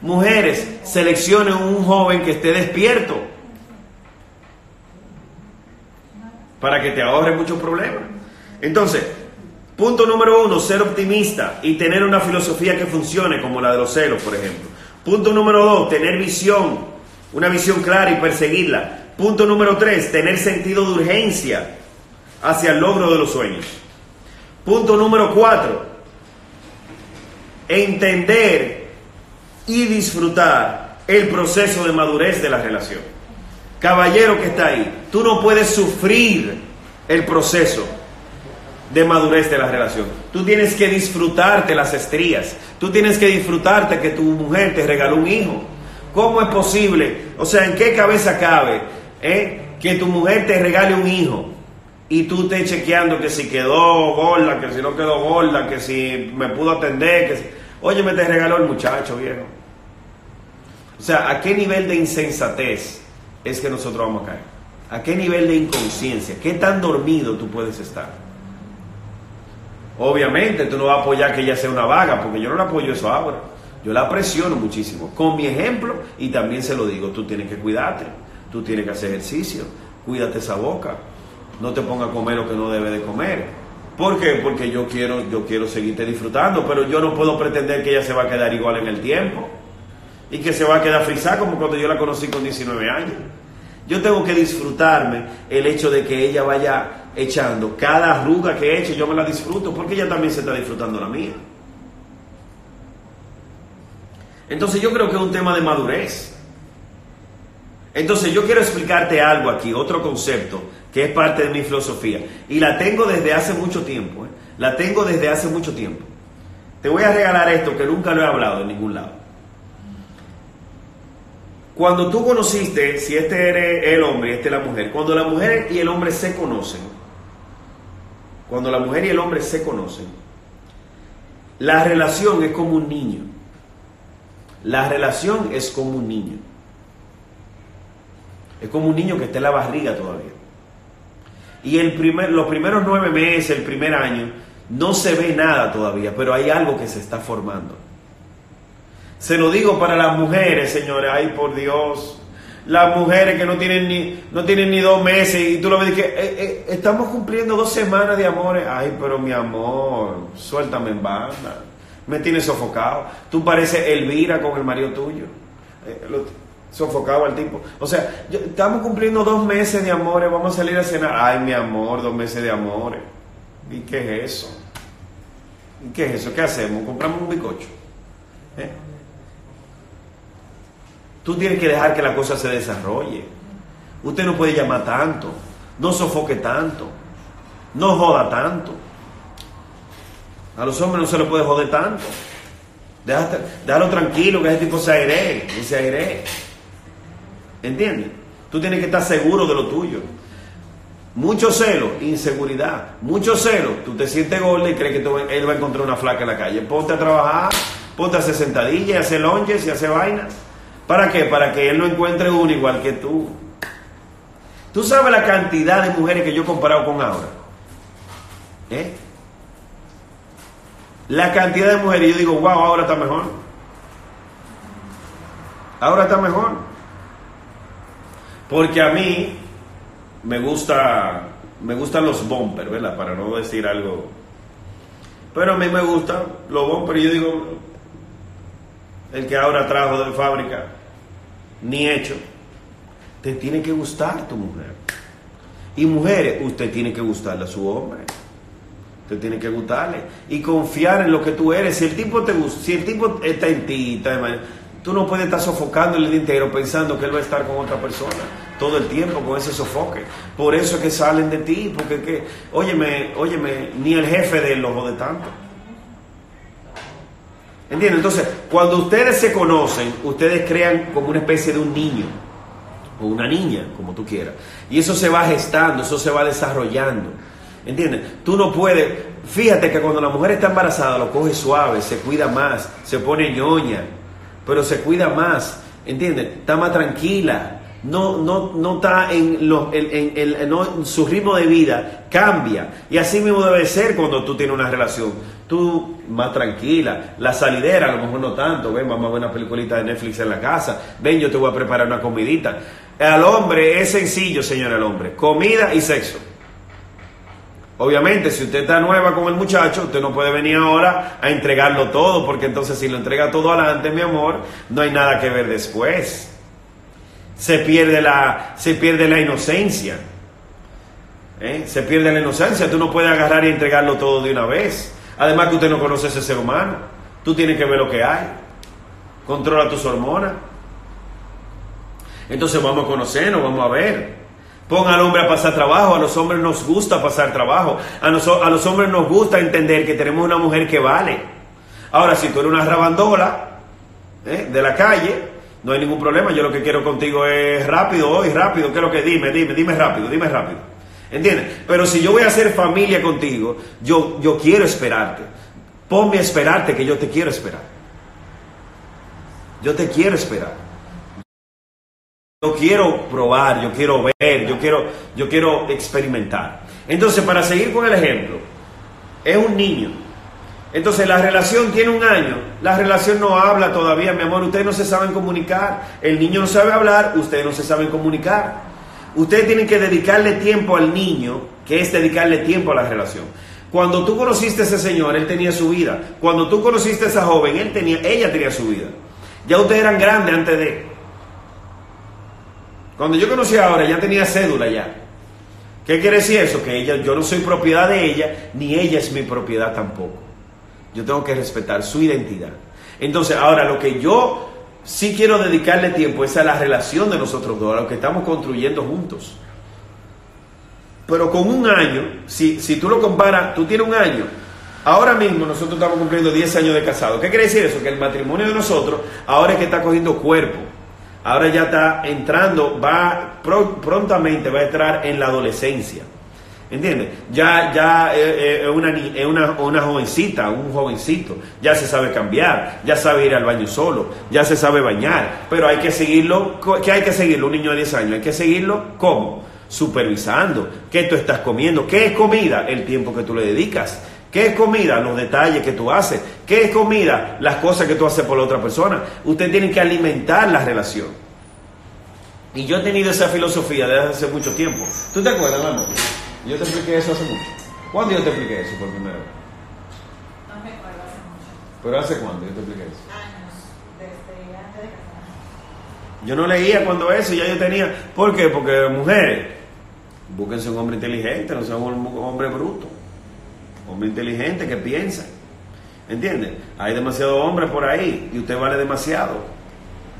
Mujeres, seleccionen un joven que esté despierto para que te ahorre muchos problemas. Entonces, Punto número uno, ser optimista y tener una filosofía que funcione, como la de los celos, por ejemplo. Punto número dos, tener visión, una visión clara y perseguirla. Punto número tres, tener sentido de urgencia hacia el logro de los sueños. Punto número cuatro, entender y disfrutar el proceso de madurez de la relación. Caballero que está ahí, tú no puedes sufrir el proceso de madurez de la relación. Tú tienes que disfrutarte las estrías. Tú tienes que disfrutarte que tu mujer te regaló un hijo. ¿Cómo es posible? O sea, ¿en qué cabeza cabe eh, que tu mujer te regale un hijo y tú estés chequeando que si quedó gorda, que si no quedó gorda, que si me pudo atender, que si... Oye, me te regaló el muchacho, viejo. O sea, ¿a qué nivel de insensatez es que nosotros vamos a caer? ¿A qué nivel de inconsciencia? ¿Qué tan dormido tú puedes estar? Obviamente tú no vas a apoyar que ella sea una vaga, porque yo no la apoyo eso ahora. Yo la presiono muchísimo, con mi ejemplo, y también se lo digo, tú tienes que cuidarte, tú tienes que hacer ejercicio, cuídate esa boca, no te pongas a comer lo que no debe de comer. ¿Por qué? Porque yo quiero, yo quiero seguirte disfrutando, pero yo no puedo pretender que ella se va a quedar igual en el tiempo y que se va a quedar frisada como cuando yo la conocí con 19 años. Yo tengo que disfrutarme el hecho de que ella vaya echando. Cada arruga que eche yo me la disfruto porque ella también se está disfrutando la mía. Entonces yo creo que es un tema de madurez. Entonces yo quiero explicarte algo aquí, otro concepto que es parte de mi filosofía. Y la tengo desde hace mucho tiempo. ¿eh? La tengo desde hace mucho tiempo. Te voy a regalar esto que nunca lo he hablado en ningún lado. Cuando tú conociste, si este eres el hombre y este es la mujer, cuando la mujer y el hombre se conocen, cuando la mujer y el hombre se conocen, la relación es como un niño. La relación es como un niño. Es como un niño que está en la barriga todavía. Y el primer, los primeros nueve meses, el primer año, no se ve nada todavía, pero hay algo que se está formando. Se lo digo para las mujeres, señores, ay por Dios. Las mujeres que no tienen ni, no tienen ni dos meses y tú lo ves que eh, eh, estamos cumpliendo dos semanas de amores. Ay, pero mi amor, suéltame en banda. Me tienes sofocado. Tú pareces Elvira con el marido tuyo. Eh, sofocado al tipo. O sea, estamos cumpliendo dos meses de amores, vamos a salir a cenar. Ay, mi amor, dos meses de amores. ¿Y qué es eso? ¿Y qué es eso? ¿Qué hacemos? ¿Compramos un bicocho? ¿Eh? Tú tienes que dejar que la cosa se desarrolle. Usted no puede llamar tanto, no sofoque tanto, no joda tanto. A los hombres no se les puede joder tanto. Déjalo tranquilo, que ese tipo se aire, y se aire. ¿Entiendes? Tú tienes que estar seguro de lo tuyo. Mucho celo, inseguridad. Mucho celo, tú te sientes gordo y crees que él va a encontrar una flaca en la calle. Ponte a trabajar, ponte a hacer sentadillas, hacer lonches y hacer vainas. ¿Para qué? Para que él no encuentre uno igual que tú. Tú sabes la cantidad de mujeres que yo he comparado con ahora. ¿Eh? La cantidad de mujeres, yo digo, wow, ahora está mejor. Ahora está mejor. Porque a mí me gusta, me gustan los bumpers, ¿verdad? Para no decir algo. Pero a mí me gustan los bumpers. Yo digo, el que ahora trajo de fábrica, ni hecho. Te tiene que gustar tu mujer. Y mujeres, usted tiene que gustarle a su hombre. Usted tiene que gustarle y confiar en lo que tú eres. Si el tipo te gusta, si el tipo está en ti, está tú no puedes estar sofocando el día entero pensando que él va a estar con otra persona todo el tiempo con ese sofoque. Por eso es que salen de ti, porque que, óyeme, óyeme, ni el jefe de él lo jode tanto. ¿Entiendes? Entonces, cuando ustedes se conocen, ustedes crean como una especie de un niño o una niña, como tú quieras. Y eso se va gestando, eso se va desarrollando. ¿Entiendes? Tú no puedes. Fíjate que cuando la mujer está embarazada lo coge suave, se cuida más, se pone ñoña, pero se cuida más. ¿Entiendes? Está más tranquila. No, no, no está en, lo, en, en, en no, su ritmo de vida, cambia. Y así mismo debe ser cuando tú tienes una relación. Tú más tranquila, la salidera, a lo mejor no tanto, ven, vamos a ver una peliculita de Netflix en la casa, ven, yo te voy a preparar una comidita. Al hombre es sencillo, señor, al hombre, comida y sexo. Obviamente, si usted está nueva con el muchacho, usted no puede venir ahora a entregarlo todo, porque entonces si lo entrega todo adelante, mi amor, no hay nada que ver después. Se pierde la, se pierde la inocencia. ¿Eh? Se pierde la inocencia. Tú no puedes agarrar y entregarlo todo de una vez. Además que usted no conoce a ese ser humano. Tú tienes que ver lo que hay. Controla tus hormonas. Entonces vamos a conocernos, vamos a ver. Pon al hombre a pasar trabajo, a los hombres nos gusta pasar trabajo, a los hombres nos gusta entender que tenemos una mujer que vale. Ahora, si tú eres una rabandola ¿eh? de la calle, no hay ningún problema, yo lo que quiero contigo es rápido hoy, rápido, ¿qué es lo que? Dime, dime, dime rápido, dime rápido. ¿Entiendes? Pero si yo voy a hacer familia contigo, yo, yo quiero esperarte. Ponme a esperarte que yo te quiero esperar. Yo te quiero esperar. Yo quiero probar, yo quiero ver, yo quiero, yo quiero experimentar. Entonces, para seguir con el ejemplo, es un niño. Entonces, la relación tiene un año. La relación no habla todavía, mi amor. Ustedes no se saben comunicar. El niño no sabe hablar, ustedes no se saben comunicar. Ustedes tienen que dedicarle tiempo al niño, que es dedicarle tiempo a la relación. Cuando tú conociste a ese señor, él tenía su vida. Cuando tú conociste a esa joven, él tenía, ella tenía su vida. Ya ustedes eran grandes antes de. Cuando yo conocí ahora, ya tenía cédula ya. ¿Qué quiere decir eso? Que ella, yo no soy propiedad de ella, ni ella es mi propiedad tampoco. Yo tengo que respetar su identidad. Entonces, ahora lo que yo sí quiero dedicarle tiempo a la relación de nosotros dos, a lo que estamos construyendo juntos. Pero con un año, si, si tú lo comparas, tú tienes un año. Ahora mismo nosotros estamos cumpliendo 10 años de casado. ¿Qué quiere decir eso? Que el matrimonio de nosotros ahora es que está cogiendo cuerpo. Ahora ya está entrando, va prontamente va a entrar en la adolescencia. ¿Entiendes? Ya, ya es eh, una, eh, una, una, jovencita, un jovencito, ya se sabe cambiar, ya sabe ir al baño solo, ya se sabe bañar, pero hay que seguirlo, ¿qué hay que seguirlo? Un niño de 10 años, hay que seguirlo, ¿cómo? Supervisando, ¿qué tú estás comiendo? ¿Qué es comida? El tiempo que tú le dedicas. ¿Qué es comida? Los detalles que tú haces. ¿Qué es comida? Las cosas que tú haces por la otra persona. Usted tiene que alimentar la relación. Y yo he tenido esa filosofía desde hace mucho tiempo. ¿Tú te acuerdas, amor? Yo te expliqué eso hace mucho. ¿Cuándo yo te expliqué eso por primera vez? No me acuerdo hace mucho. ¿Pero hace cuándo yo te expliqué eso? Años, desde antes de casarme. Yo no leía cuando eso, ya yo tenía. ¿Por qué? Porque mujeres, búsquense un hombre inteligente, no sea un hombre bruto. Hombre inteligente que piensa. ¿Entiendes? Hay demasiados hombres por ahí y usted vale demasiado.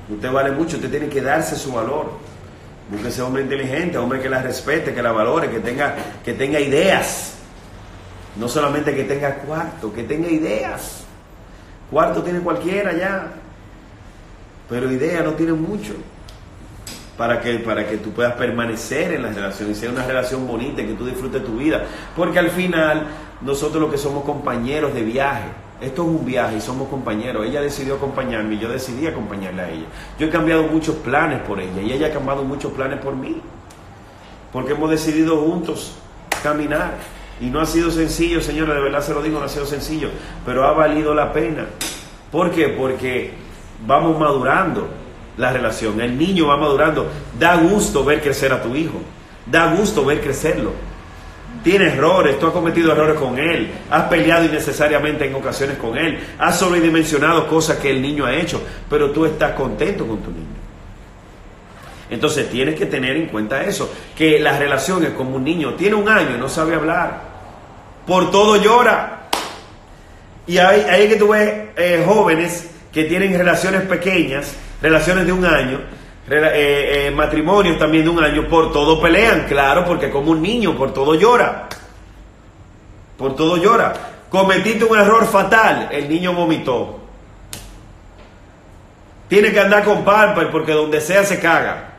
Usted vale mucho, usted tiene que darse su valor. Búsquese hombre inteligente, hombre que la respete, que la valore, que tenga, que tenga ideas. No solamente que tenga cuarto, que tenga ideas. Cuarto tiene cualquiera ya. Pero idea no tiene mucho. para que, para que tú puedas permanecer en la relación y sea una relación bonita y que tú disfrutes tu vida. Porque al final, nosotros lo que somos compañeros de viaje. Esto es un viaje y somos compañeros. Ella decidió acompañarme y yo decidí acompañarla a ella. Yo he cambiado muchos planes por ella y ella ha cambiado muchos planes por mí. Porque hemos decidido juntos caminar. Y no ha sido sencillo, señora, de verdad se lo digo, no ha sido sencillo, pero ha valido la pena. ¿Por qué? Porque vamos madurando la relación, el niño va madurando. Da gusto ver crecer a tu hijo, da gusto ver crecerlo. Tiene errores, tú has cometido errores con él, has peleado innecesariamente en ocasiones con él, has sobredimensionado cosas que el niño ha hecho, pero tú estás contento con tu niño. Entonces tienes que tener en cuenta eso, que las relaciones como un niño tiene un año no sabe hablar, por todo llora. Y hay, hay que tú eh, jóvenes que tienen relaciones pequeñas, relaciones de un año, eh, eh, matrimonios también de un año, por todo pelean, claro, porque como un niño, por todo llora. Por todo llora. Cometiste un error fatal, el niño vomitó. Tiene que andar con pamper porque donde sea se caga.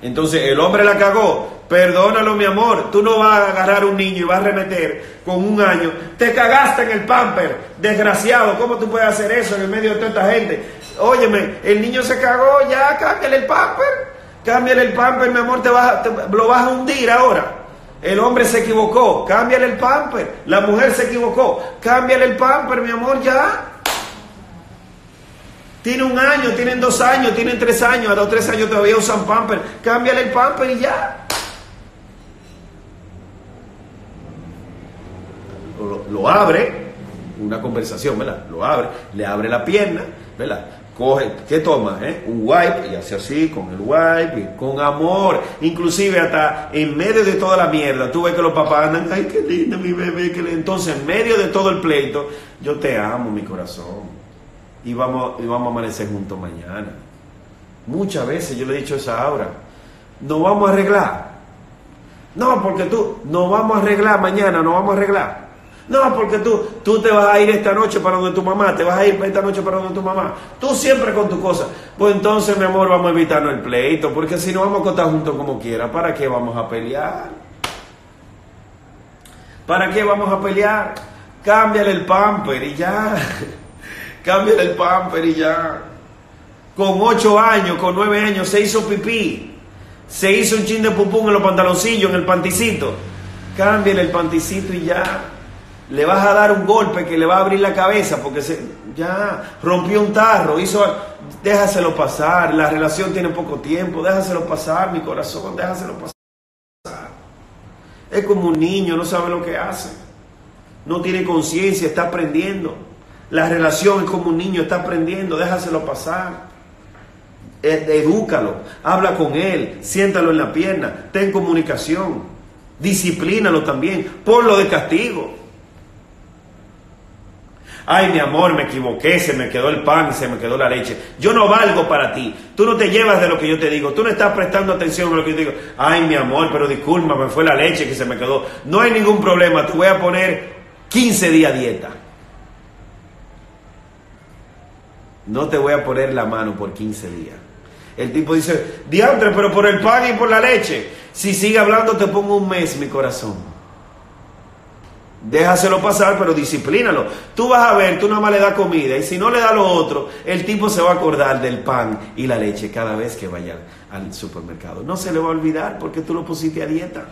Entonces el hombre la cagó. Perdónalo, mi amor. Tú no vas a agarrar un niño y vas a remeter con un año. Te cagaste en el pamper. Desgraciado. ¿Cómo tú puedes hacer eso en el medio de toda esta gente? Óyeme, el niño se cagó. Ya, cámbiale el pamper. Cámbiale el pamper, mi amor. Te vas, lo vas a hundir ahora. El hombre se equivocó. Cámbiale el pamper. La mujer se equivocó. Cámbiale el pamper, mi amor, ya. Tiene un año, tienen dos años, tienen tres años, a los tres años todavía usan pamper. Cámbiale el pamper y ya. Lo, lo, abre, una conversación, ¿verdad? Lo abre, le abre la pierna, ¿verdad? Coge, ¿qué toma? Eh? Un wipe y hace así con el wipe, con amor. Inclusive hasta en medio de toda la mierda, tú ves que los papás andan, ay, qué lindo mi bebé. Entonces, en medio de todo el pleito, yo te amo, mi corazón y vamos, y vamos a amanecer juntos mañana. Muchas veces yo le he dicho esa ahora, no vamos a arreglar. No, porque tú, no vamos a arreglar mañana, no vamos a arreglar. No, porque tú, tú te vas a ir esta noche para donde tu mamá, te vas a ir esta noche para donde tu mamá. Tú siempre con tu cosa. Pues entonces, mi amor, vamos a evitarnos el pleito, porque si no vamos a contar juntos como quiera, ¿para qué vamos a pelear? ¿Para qué vamos a pelear? Cámbiale el pamper y ya. cámbiale el pamper y ya. Con ocho años, con nueve años, se hizo pipí. Se hizo un chin de pupú en los pantaloncillos, en el panticito. Cámbiale el panticito y ya. Le vas a dar un golpe que le va a abrir la cabeza porque se, ya rompió un tarro, hizo, déjaselo pasar. La relación tiene poco tiempo, déjaselo pasar, mi corazón, déjaselo pasar. Es como un niño, no sabe lo que hace. No tiene conciencia, está aprendiendo. La relación es como un niño está aprendiendo, déjaselo pasar. Edúcalo, habla con él, siéntalo en la pierna, ten comunicación, disciplínalo también, ponlo de castigo. Ay, mi amor, me equivoqué, se me quedó el pan se me quedó la leche. Yo no valgo para ti. Tú no te llevas de lo que yo te digo. Tú no estás prestando atención a lo que yo te digo. Ay, mi amor, pero disculpa, me fue la leche que se me quedó. No hay ningún problema. Te voy a poner 15 días dieta. no te voy a poner la mano por 15 días. El tipo dice, diantre, pero por el pan y por la leche. Si sigue hablando, te pongo un mes, mi corazón. Déjaselo pasar, pero disciplínalo. Tú vas a ver, tú nada más le das comida y si no le da lo otro, el tipo se va a acordar del pan y la leche cada vez que vaya al supermercado. No se le va a olvidar porque tú lo pusiste a dieta.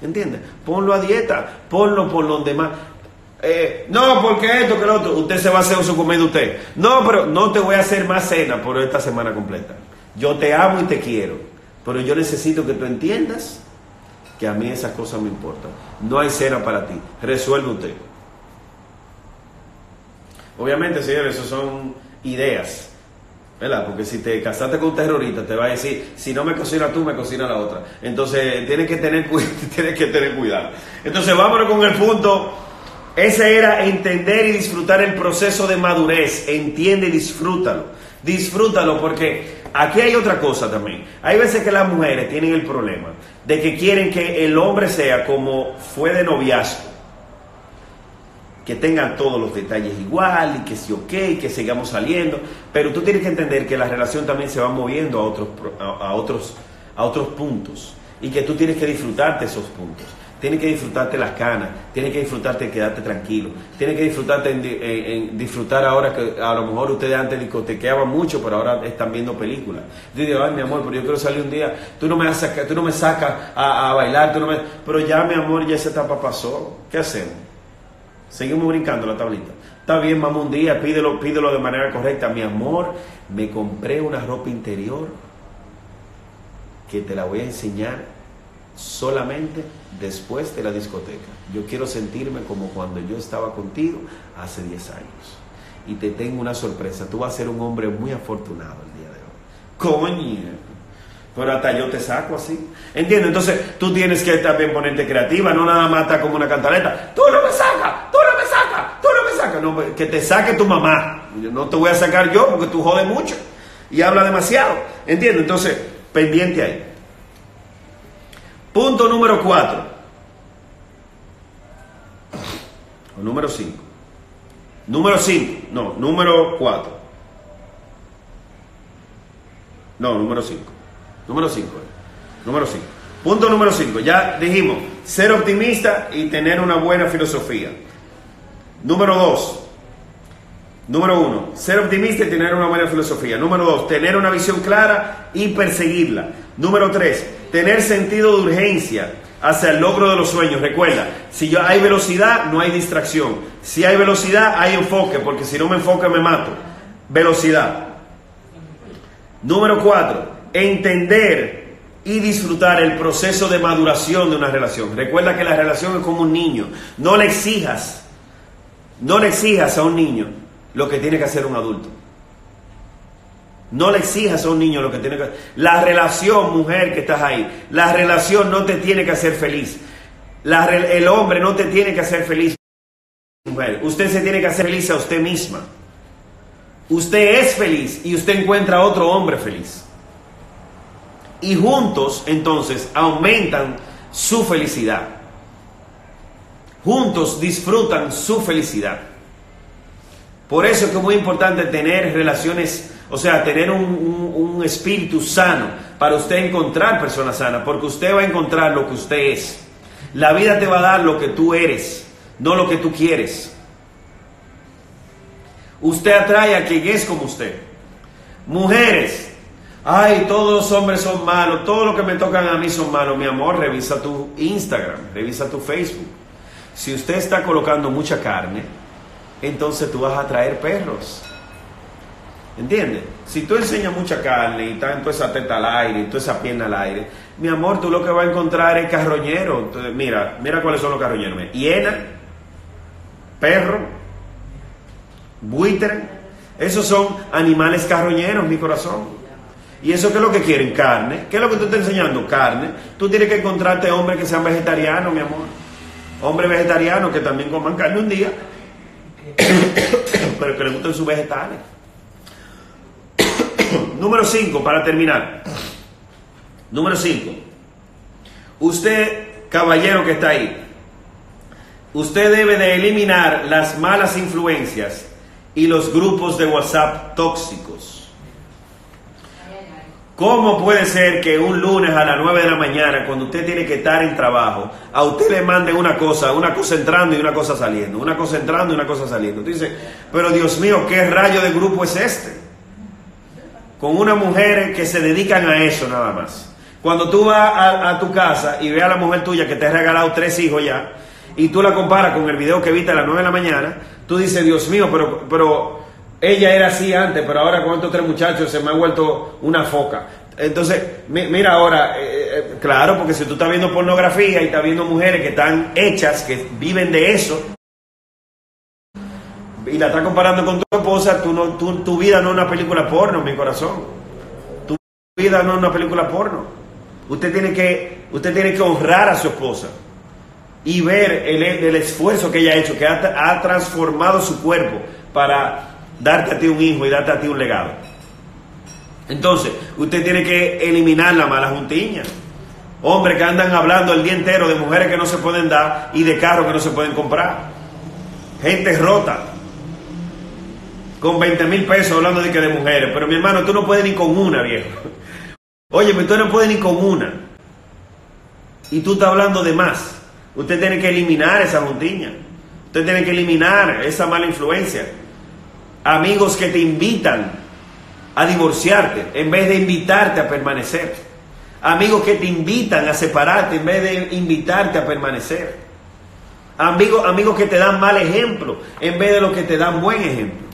¿Entiendes? Ponlo a dieta, ponlo por donde más. Eh, no, porque esto, que lo otro. Usted se va a hacer su comida usted. No, pero no te voy a hacer más cena por esta semana completa. Yo te amo y te quiero. Pero yo necesito que tú entiendas que a mí esas cosas me importan. No hay cena para ti. Resuelve usted. Obviamente, señores, eso son ideas. ¿Verdad? Porque si te casaste con un terrorista, te va a decir, si no me cocina tú, me cocina la otra. Entonces, tienes que tener, tienes que tener cuidado. Entonces, vámonos con el punto ese era entender y disfrutar el proceso de madurez. Entiende y disfrútalo. Disfrútalo porque aquí hay otra cosa también. Hay veces que las mujeres tienen el problema de que quieren que el hombre sea como fue de noviazgo. que tengan todos los detalles igual y que sí ok, que sigamos saliendo, pero tú tienes que entender que la relación también se va moviendo a otros, a otros, a otros puntos y que tú tienes que disfrutarte esos puntos. Tienes que disfrutarte las canas, tienes que disfrutarte de quedarte tranquilo, tienes que disfrutarte en, di- en- en disfrutar ahora que a lo mejor ustedes antes discotequeaban mucho, pero ahora están viendo películas. Yo ay mi amor, pero yo quiero salir un día, tú no me, sacar- tú no me sacas a, bailar, tú no me... pero ya mi amor, ya esa etapa pasó, ¿qué hacemos? Seguimos brincando la tablita. Está bien, vamos un día, pídelo, pídelo de manera correcta. Mi amor, me compré una ropa interior que te la voy a enseñar solamente después de la discoteca. Yo quiero sentirme como cuando yo estaba contigo hace 10 años. Y te tengo una sorpresa. Tú vas a ser un hombre muy afortunado el día de hoy. Coño. Pero hasta yo te saco así. ¿Entiendes? Entonces tú tienes que también ponerte creativa, no nada más estar como una cantaleta. Tú no me sacas, tú no me sacas, tú no me sacas. No, que te saque tu mamá. No te voy a sacar yo porque tú jodes mucho y habla demasiado. ¿Entiendes? Entonces, pendiente ahí. Punto número 4. O número 5. Número 5. No, número 4. No, número 5. Número 5. Número 5. Punto número 5. Ya dijimos, ser optimista y tener una buena filosofía. Número 2. Número 1. Ser optimista y tener una buena filosofía. Número 2. Tener una visión clara y perseguirla. Número 3. Tener sentido de urgencia hacia el logro de los sueños. Recuerda, si hay velocidad, no hay distracción. Si hay velocidad, hay enfoque, porque si no me enfoque me mato. Velocidad. Número cuatro, entender y disfrutar el proceso de maduración de una relación. Recuerda que la relación es como un niño. No le exijas, no le exijas a un niño lo que tiene que hacer un adulto. No le exijas a un niño lo que tiene que hacer. La relación, mujer que estás ahí, la relación no te tiene que hacer feliz. La el hombre no te tiene que hacer feliz. Mujer, usted se tiene que hacer feliz a usted misma. Usted es feliz y usted encuentra a otro hombre feliz. Y juntos, entonces, aumentan su felicidad. Juntos disfrutan su felicidad. Por eso es que es muy importante tener relaciones, o sea, tener un, un- un espíritu sano para usted encontrar personas sanas, porque usted va a encontrar lo que usted es. La vida te va a dar lo que tú eres, no lo que tú quieres. Usted atrae a quien es como usted. Mujeres, ay, todos los hombres son malos, todo lo que me tocan a mí son malos. Mi amor, revisa tu Instagram, revisa tu Facebook. Si usted está colocando mucha carne, entonces tú vas a atraer perros. ¿Entiendes? Si tú enseñas mucha carne y estás en toda esa teta al aire y toda esa pierna al aire, mi amor, tú lo que vas a encontrar es carroñero. Entonces, mira, mira cuáles son los carroñeros. Hiena, perro, buitre. Esos son animales carroñeros, mi corazón. ¿Y eso qué es lo que quieren? Carne. ¿Qué es lo que tú estás enseñando? Carne. Tú tienes que encontrarte hombres que sean vegetarianos, mi amor. Hombres vegetarianos que también coman carne un día, pero que les gusten sus vegetales. Número 5, para terminar. Número 5. Usted, caballero que está ahí, usted debe de eliminar las malas influencias y los grupos de WhatsApp tóxicos. ¿Cómo puede ser que un lunes a las 9 de la mañana, cuando usted tiene que estar en trabajo, a usted le mande una cosa, una cosa entrando y una cosa saliendo, una cosa entrando y una cosa saliendo? Usted dice, pero Dios mío, ¿qué rayo de grupo es este? Con unas mujeres que se dedican a eso nada más. Cuando tú vas a, a tu casa y ves a la mujer tuya que te ha regalado tres hijos ya, y tú la comparas con el video que viste a las 9 de la mañana, tú dices, Dios mío, pero, pero ella era así antes, pero ahora con estos tres muchachos se me ha vuelto una foca. Entonces, mi- mira ahora, eh, eh, claro, porque si tú estás viendo pornografía y estás viendo mujeres que están hechas, que viven de eso, y la estás comparando con tu esposa, tú no, tú- tu vida no es una película porno, mi corazón. Tu vida no es una película porno. Usted tiene que, usted tiene que honrar a su esposa y ver el, el esfuerzo que ella ha hecho, que ha, ha transformado su cuerpo para darte a ti un hijo y darte a ti un legado. Entonces, usted tiene que eliminar la mala juntiña. Hombres que andan hablando el día entero de mujeres que no se pueden dar y de carros que no se pueden comprar. gente rota, con 20 mil pesos hablando de que de mujeres. Pero mi hermano, tú no puedes ni con una, viejo. Oye, tú no puedes ni con una. Y tú estás hablando de más. Usted tiene que eliminar esa juntiña. Usted tiene que eliminar esa mala influencia. Amigos que te invitan a divorciarte en vez de invitarte a permanecer. Amigos que te invitan a separarte en vez de invitarte a permanecer. Amigos, amigos que te dan mal ejemplo en vez de los que te dan buen ejemplo.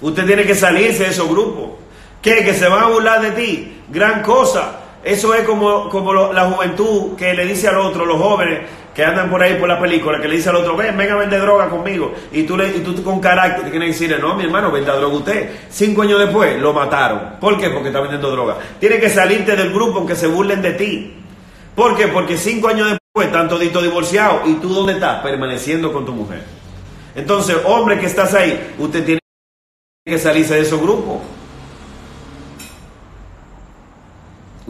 Usted tiene que salirse de esos grupos. ¿Qué? Que se van a burlar de ti. Gran cosa. Eso es como, como la juventud que le dice al otro, los jóvenes que andan por ahí por la película, que le dice al otro, ven, venga a vender droga conmigo. Y tú, le, y tú con carácter que decirle, no, mi hermano, venda droga usted. Cinco años después lo mataron. ¿Por qué? Porque está vendiendo droga. Tienes que salirte del grupo aunque se burlen de ti. ¿Por qué? Porque cinco años después están toditos divorciados. ¿Y tú dónde estás? Permaneciendo con tu mujer. Entonces, hombre que estás ahí, usted tiene que salirse de esos grupos.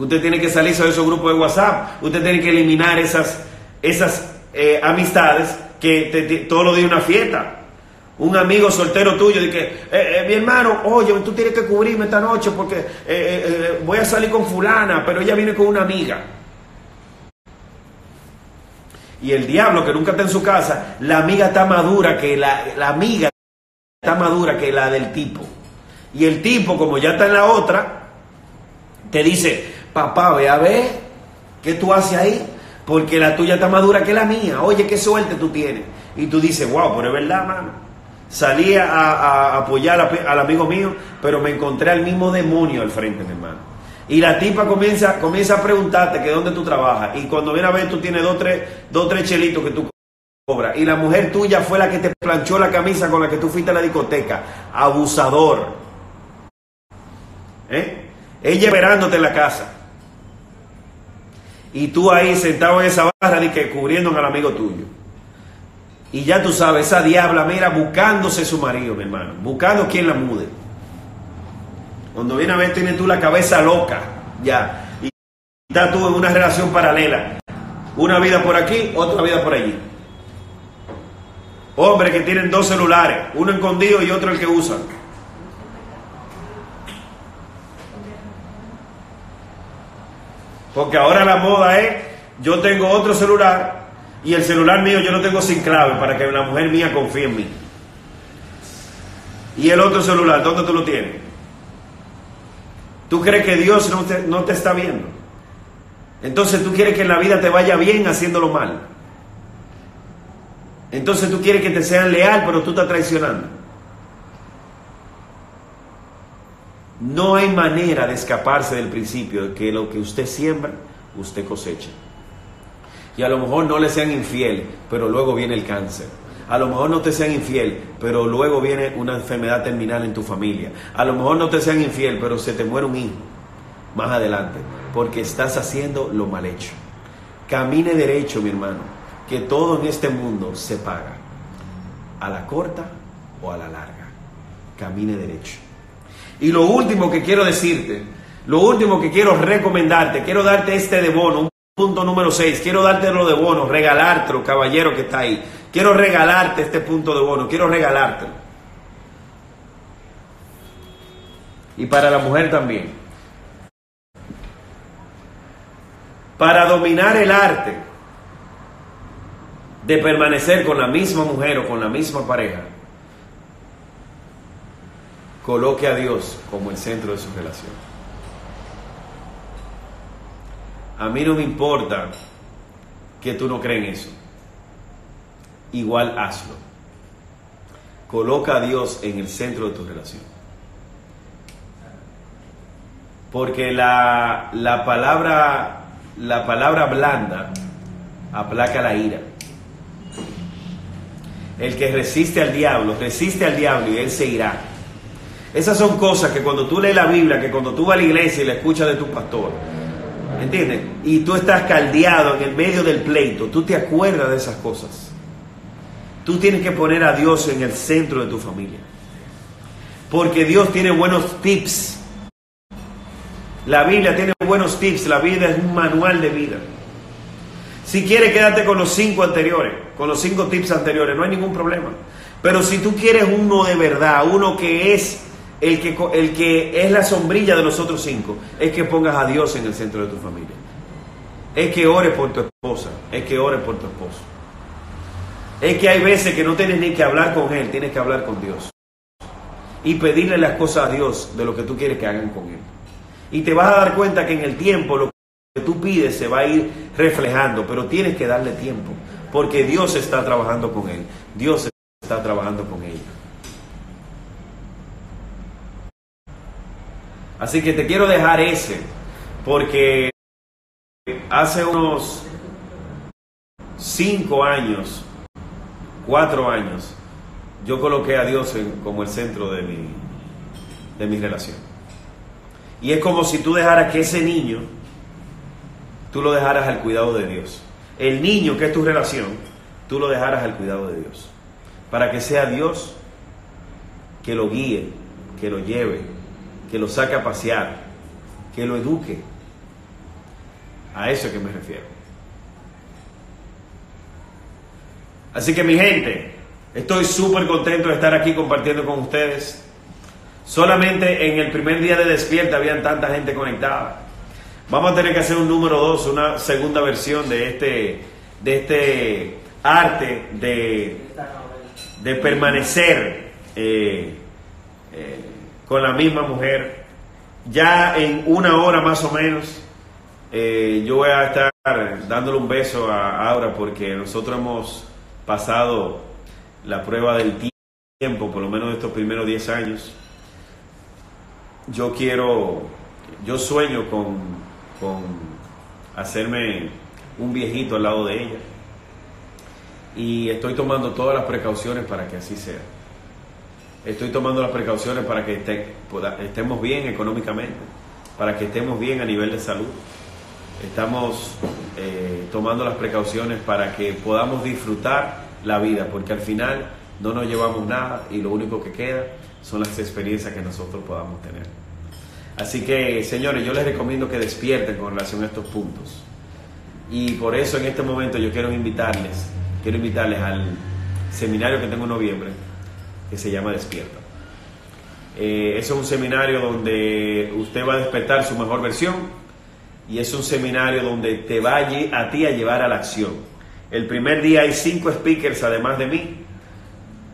Usted tiene que salirse de esos grupos de WhatsApp. Usted tiene que eliminar esas, esas eh, amistades que te, todos los días una fiesta. Un amigo soltero tuyo dice que, eh, eh, mi hermano, oye, tú tienes que cubrirme esta noche porque voy a salir con fulana, pero ella viene con una amiga. Y el diablo que nunca está en su casa, la amiga está madura que la, la amiga está madura que la del tipo. Y el tipo, como ya está en la otra, te dice, papá, ve a ver qué tú haces ahí, porque la tuya está madura que la mía. Oye, qué suerte tú tienes. Y tú dices, wow, pero es verdad, mano. Salí a, apoyar al amigo mío, pero me encontré al mismo demonio al frente, mi hermano. Y la tipa comienza, comienza a preguntarte que dónde tú trabajas. Y cuando viene a ver, tú tienes dos, tres, dos, tres chelitos que tú y la mujer tuya fue la que te planchó la camisa con la que tú fuiste a la discoteca. Abusador. ¿Eh? Ella esperándote en la casa. Y tú ahí sentado en esa barra y que cubriendo al amigo tuyo. Y ya tú sabes, esa diabla, mira, buscándose su marido, mi hermano. Buscando quien la mude. Cuando viene a ver, tienes tú la cabeza loca. Ya. Y estás tú en una relación paralela. Una vida por aquí, otra vida por allí. Hombres que tienen dos celulares, uno escondido y otro el que usan. Porque ahora la moda es, yo tengo otro celular y el celular mío yo lo tengo sin clave para que la mujer mía confíe en mí. Y el otro celular, ¿dónde tú lo tienes? ¿Tú crees que Dios no te, no te está viendo? Entonces tú quieres que en la vida te vaya bien haciéndolo mal. Entonces tú quieres que te sean leal, pero tú estás traicionando. No hay manera de escaparse del principio de que lo que usted siembra, usted cosecha. Y a lo mejor no le sean infiel, pero luego viene el cáncer. A lo mejor no te sean infiel, pero luego viene una enfermedad terminal en tu familia. A lo mejor no te sean infiel, pero se te muere un hijo más adelante, porque estás haciendo lo mal hecho. Camine derecho, mi hermano, que todo en este mundo se paga, a la corta o a la larga. Camine derecho. Y lo último que quiero decirte, lo último que quiero recomendarte, quiero darte este de bono, un punto número 6, quiero darte lo de bono, regalártelo, caballero que está ahí. Quiero regalarte este punto de bono, quiero regalártelo. Y para la mujer también. Para dominar el arte de permanecer con la misma mujer o con la misma pareja, coloque a Dios como el centro de su relación. A mí no me importa que tú no crees en eso. Igual hazlo. Coloca a Dios en el centro de tu relación. Porque la, la palabra la palabra blanda aplaca la ira. El que resiste al diablo, resiste al diablo y él se irá. Esas son cosas que cuando tú lees la Biblia, que cuando tú vas a la iglesia y la escuchas de tu pastor, ¿entiendes? Y tú estás caldeado en el medio del pleito, tú te acuerdas de esas cosas. Tú tienes que poner a Dios en el centro de tu familia. Porque Dios tiene buenos tips La Biblia tiene buenos tips, la vida es un manual de vida. Si quieres, quédate con los cinco anteriores, con los cinco tips anteriores, no hay ningún problema. Pero si tú quieres uno de verdad, uno que es el que, el que es la sombrilla de los otros cinco, es que pongas a Dios en el centro de tu familia. Es que ores por tu esposa, es que ores por tu esposo. Es que hay veces que no tienes ni que hablar con Él, tienes que hablar con Dios. Y pedirle las cosas a Dios de lo que tú quieres que hagan con Él. Y te vas a dar cuenta que en el tiempo lo que tú pides se va a ir reflejando, pero tienes que darle tiempo, porque Dios está trabajando con Él. Dios está trabajando con ella. Así que te quiero dejar ese, porque hace unos cinco años, cuatro años, yo coloqué a Dios como el centro de mi, de mi relación. Y es como si tú dejaras que ese niño, tú lo dejaras al cuidado de Dios. El niño que es tu relación, tú lo dejaras al cuidado de Dios. Para que sea Dios que lo guíe, que lo lleve, que lo saque a pasear, que lo eduque. A eso es que me refiero. Así que mi gente, estoy súper contento de estar aquí compartiendo con ustedes. Solamente en el primer día de despierta habían tanta gente conectada. Vamos a tener que hacer un número dos, una segunda versión de este, de este arte de, de permanecer eh, eh, con la misma mujer. Ya en una hora más o menos, eh, yo voy a estar dándole un beso a Aura porque nosotros hemos pasado la prueba del tiempo, por lo menos estos primeros 10 años. Yo quiero, yo sueño con, con hacerme un viejito al lado de ella y estoy tomando todas las precauciones para que así sea. Estoy tomando las precauciones para que estemos bien económicamente, para que estemos bien a nivel de salud. Estamos eh, tomando las precauciones para que podamos disfrutar la vida, porque al final no nos llevamos nada y lo único que queda son las experiencias que nosotros podamos tener. Así que, señores, yo les recomiendo que despierten con relación a estos puntos. Y por eso en este momento yo quiero invitarles, quiero invitarles al seminario que tengo en noviembre, que se llama Despierta. Eh, es un seminario donde usted va a despertar su mejor versión y es un seminario donde te va a, ti a llevar a la acción. El primer día hay cinco speakers además de mí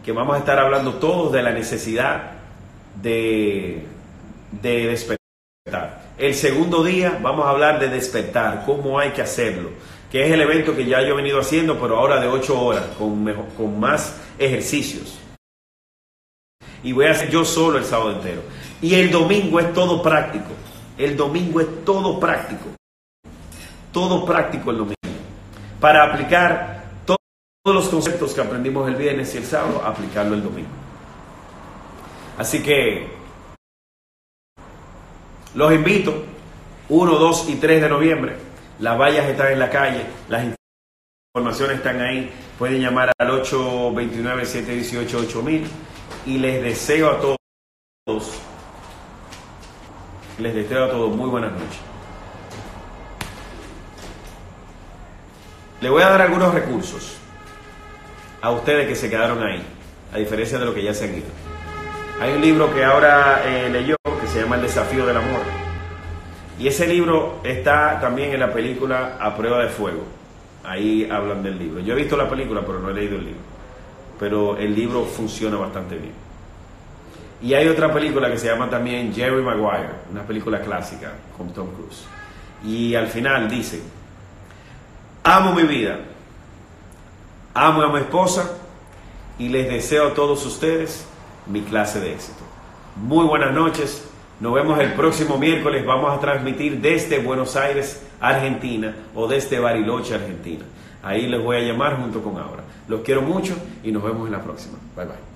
que vamos a estar hablando todos de la necesidad de, de despertar. El segundo día vamos a hablar de despertar, cómo hay que hacerlo, que es el evento que ya yo he venido haciendo, pero ahora de ocho horas, con, con más ejercicios y voy a hacer yo solo el sábado entero. Y el domingo es todo práctico. El domingo es todo práctico. Todo práctico el domingo. Para aplicar todos los conceptos que aprendimos el viernes y el sábado, aplicarlo el domingo. Así que los invito, 1, 2 y 3 de noviembre. Las vallas están en la calle, las informaciones están ahí. Pueden llamar al 829-718-8000 y les deseo a todos, les deseo a todos muy buenas noches. Le voy a dar algunos recursos a ustedes que se quedaron ahí, a diferencia de lo que ya se han ido. Hay un libro que ahora eh, leyó que se llama El desafío del amor. Y ese libro está también en la película A prueba de fuego. Ahí hablan del libro. Yo he visto la película, pero no he leído el libro pero el libro funciona bastante bien. Y hay otra película que se llama también Jerry Maguire, una película clásica con Tom Cruise. Y al final dice, amo mi vida, amo a mi esposa y les deseo a todos ustedes mi clase de éxito. Muy buenas noches, nos vemos el próximo miércoles, vamos a transmitir desde Buenos Aires, Argentina, o desde Bariloche, Argentina. Ahí les voy a llamar junto con Aura. Los quiero mucho y nos vemos en la próxima. Bye bye.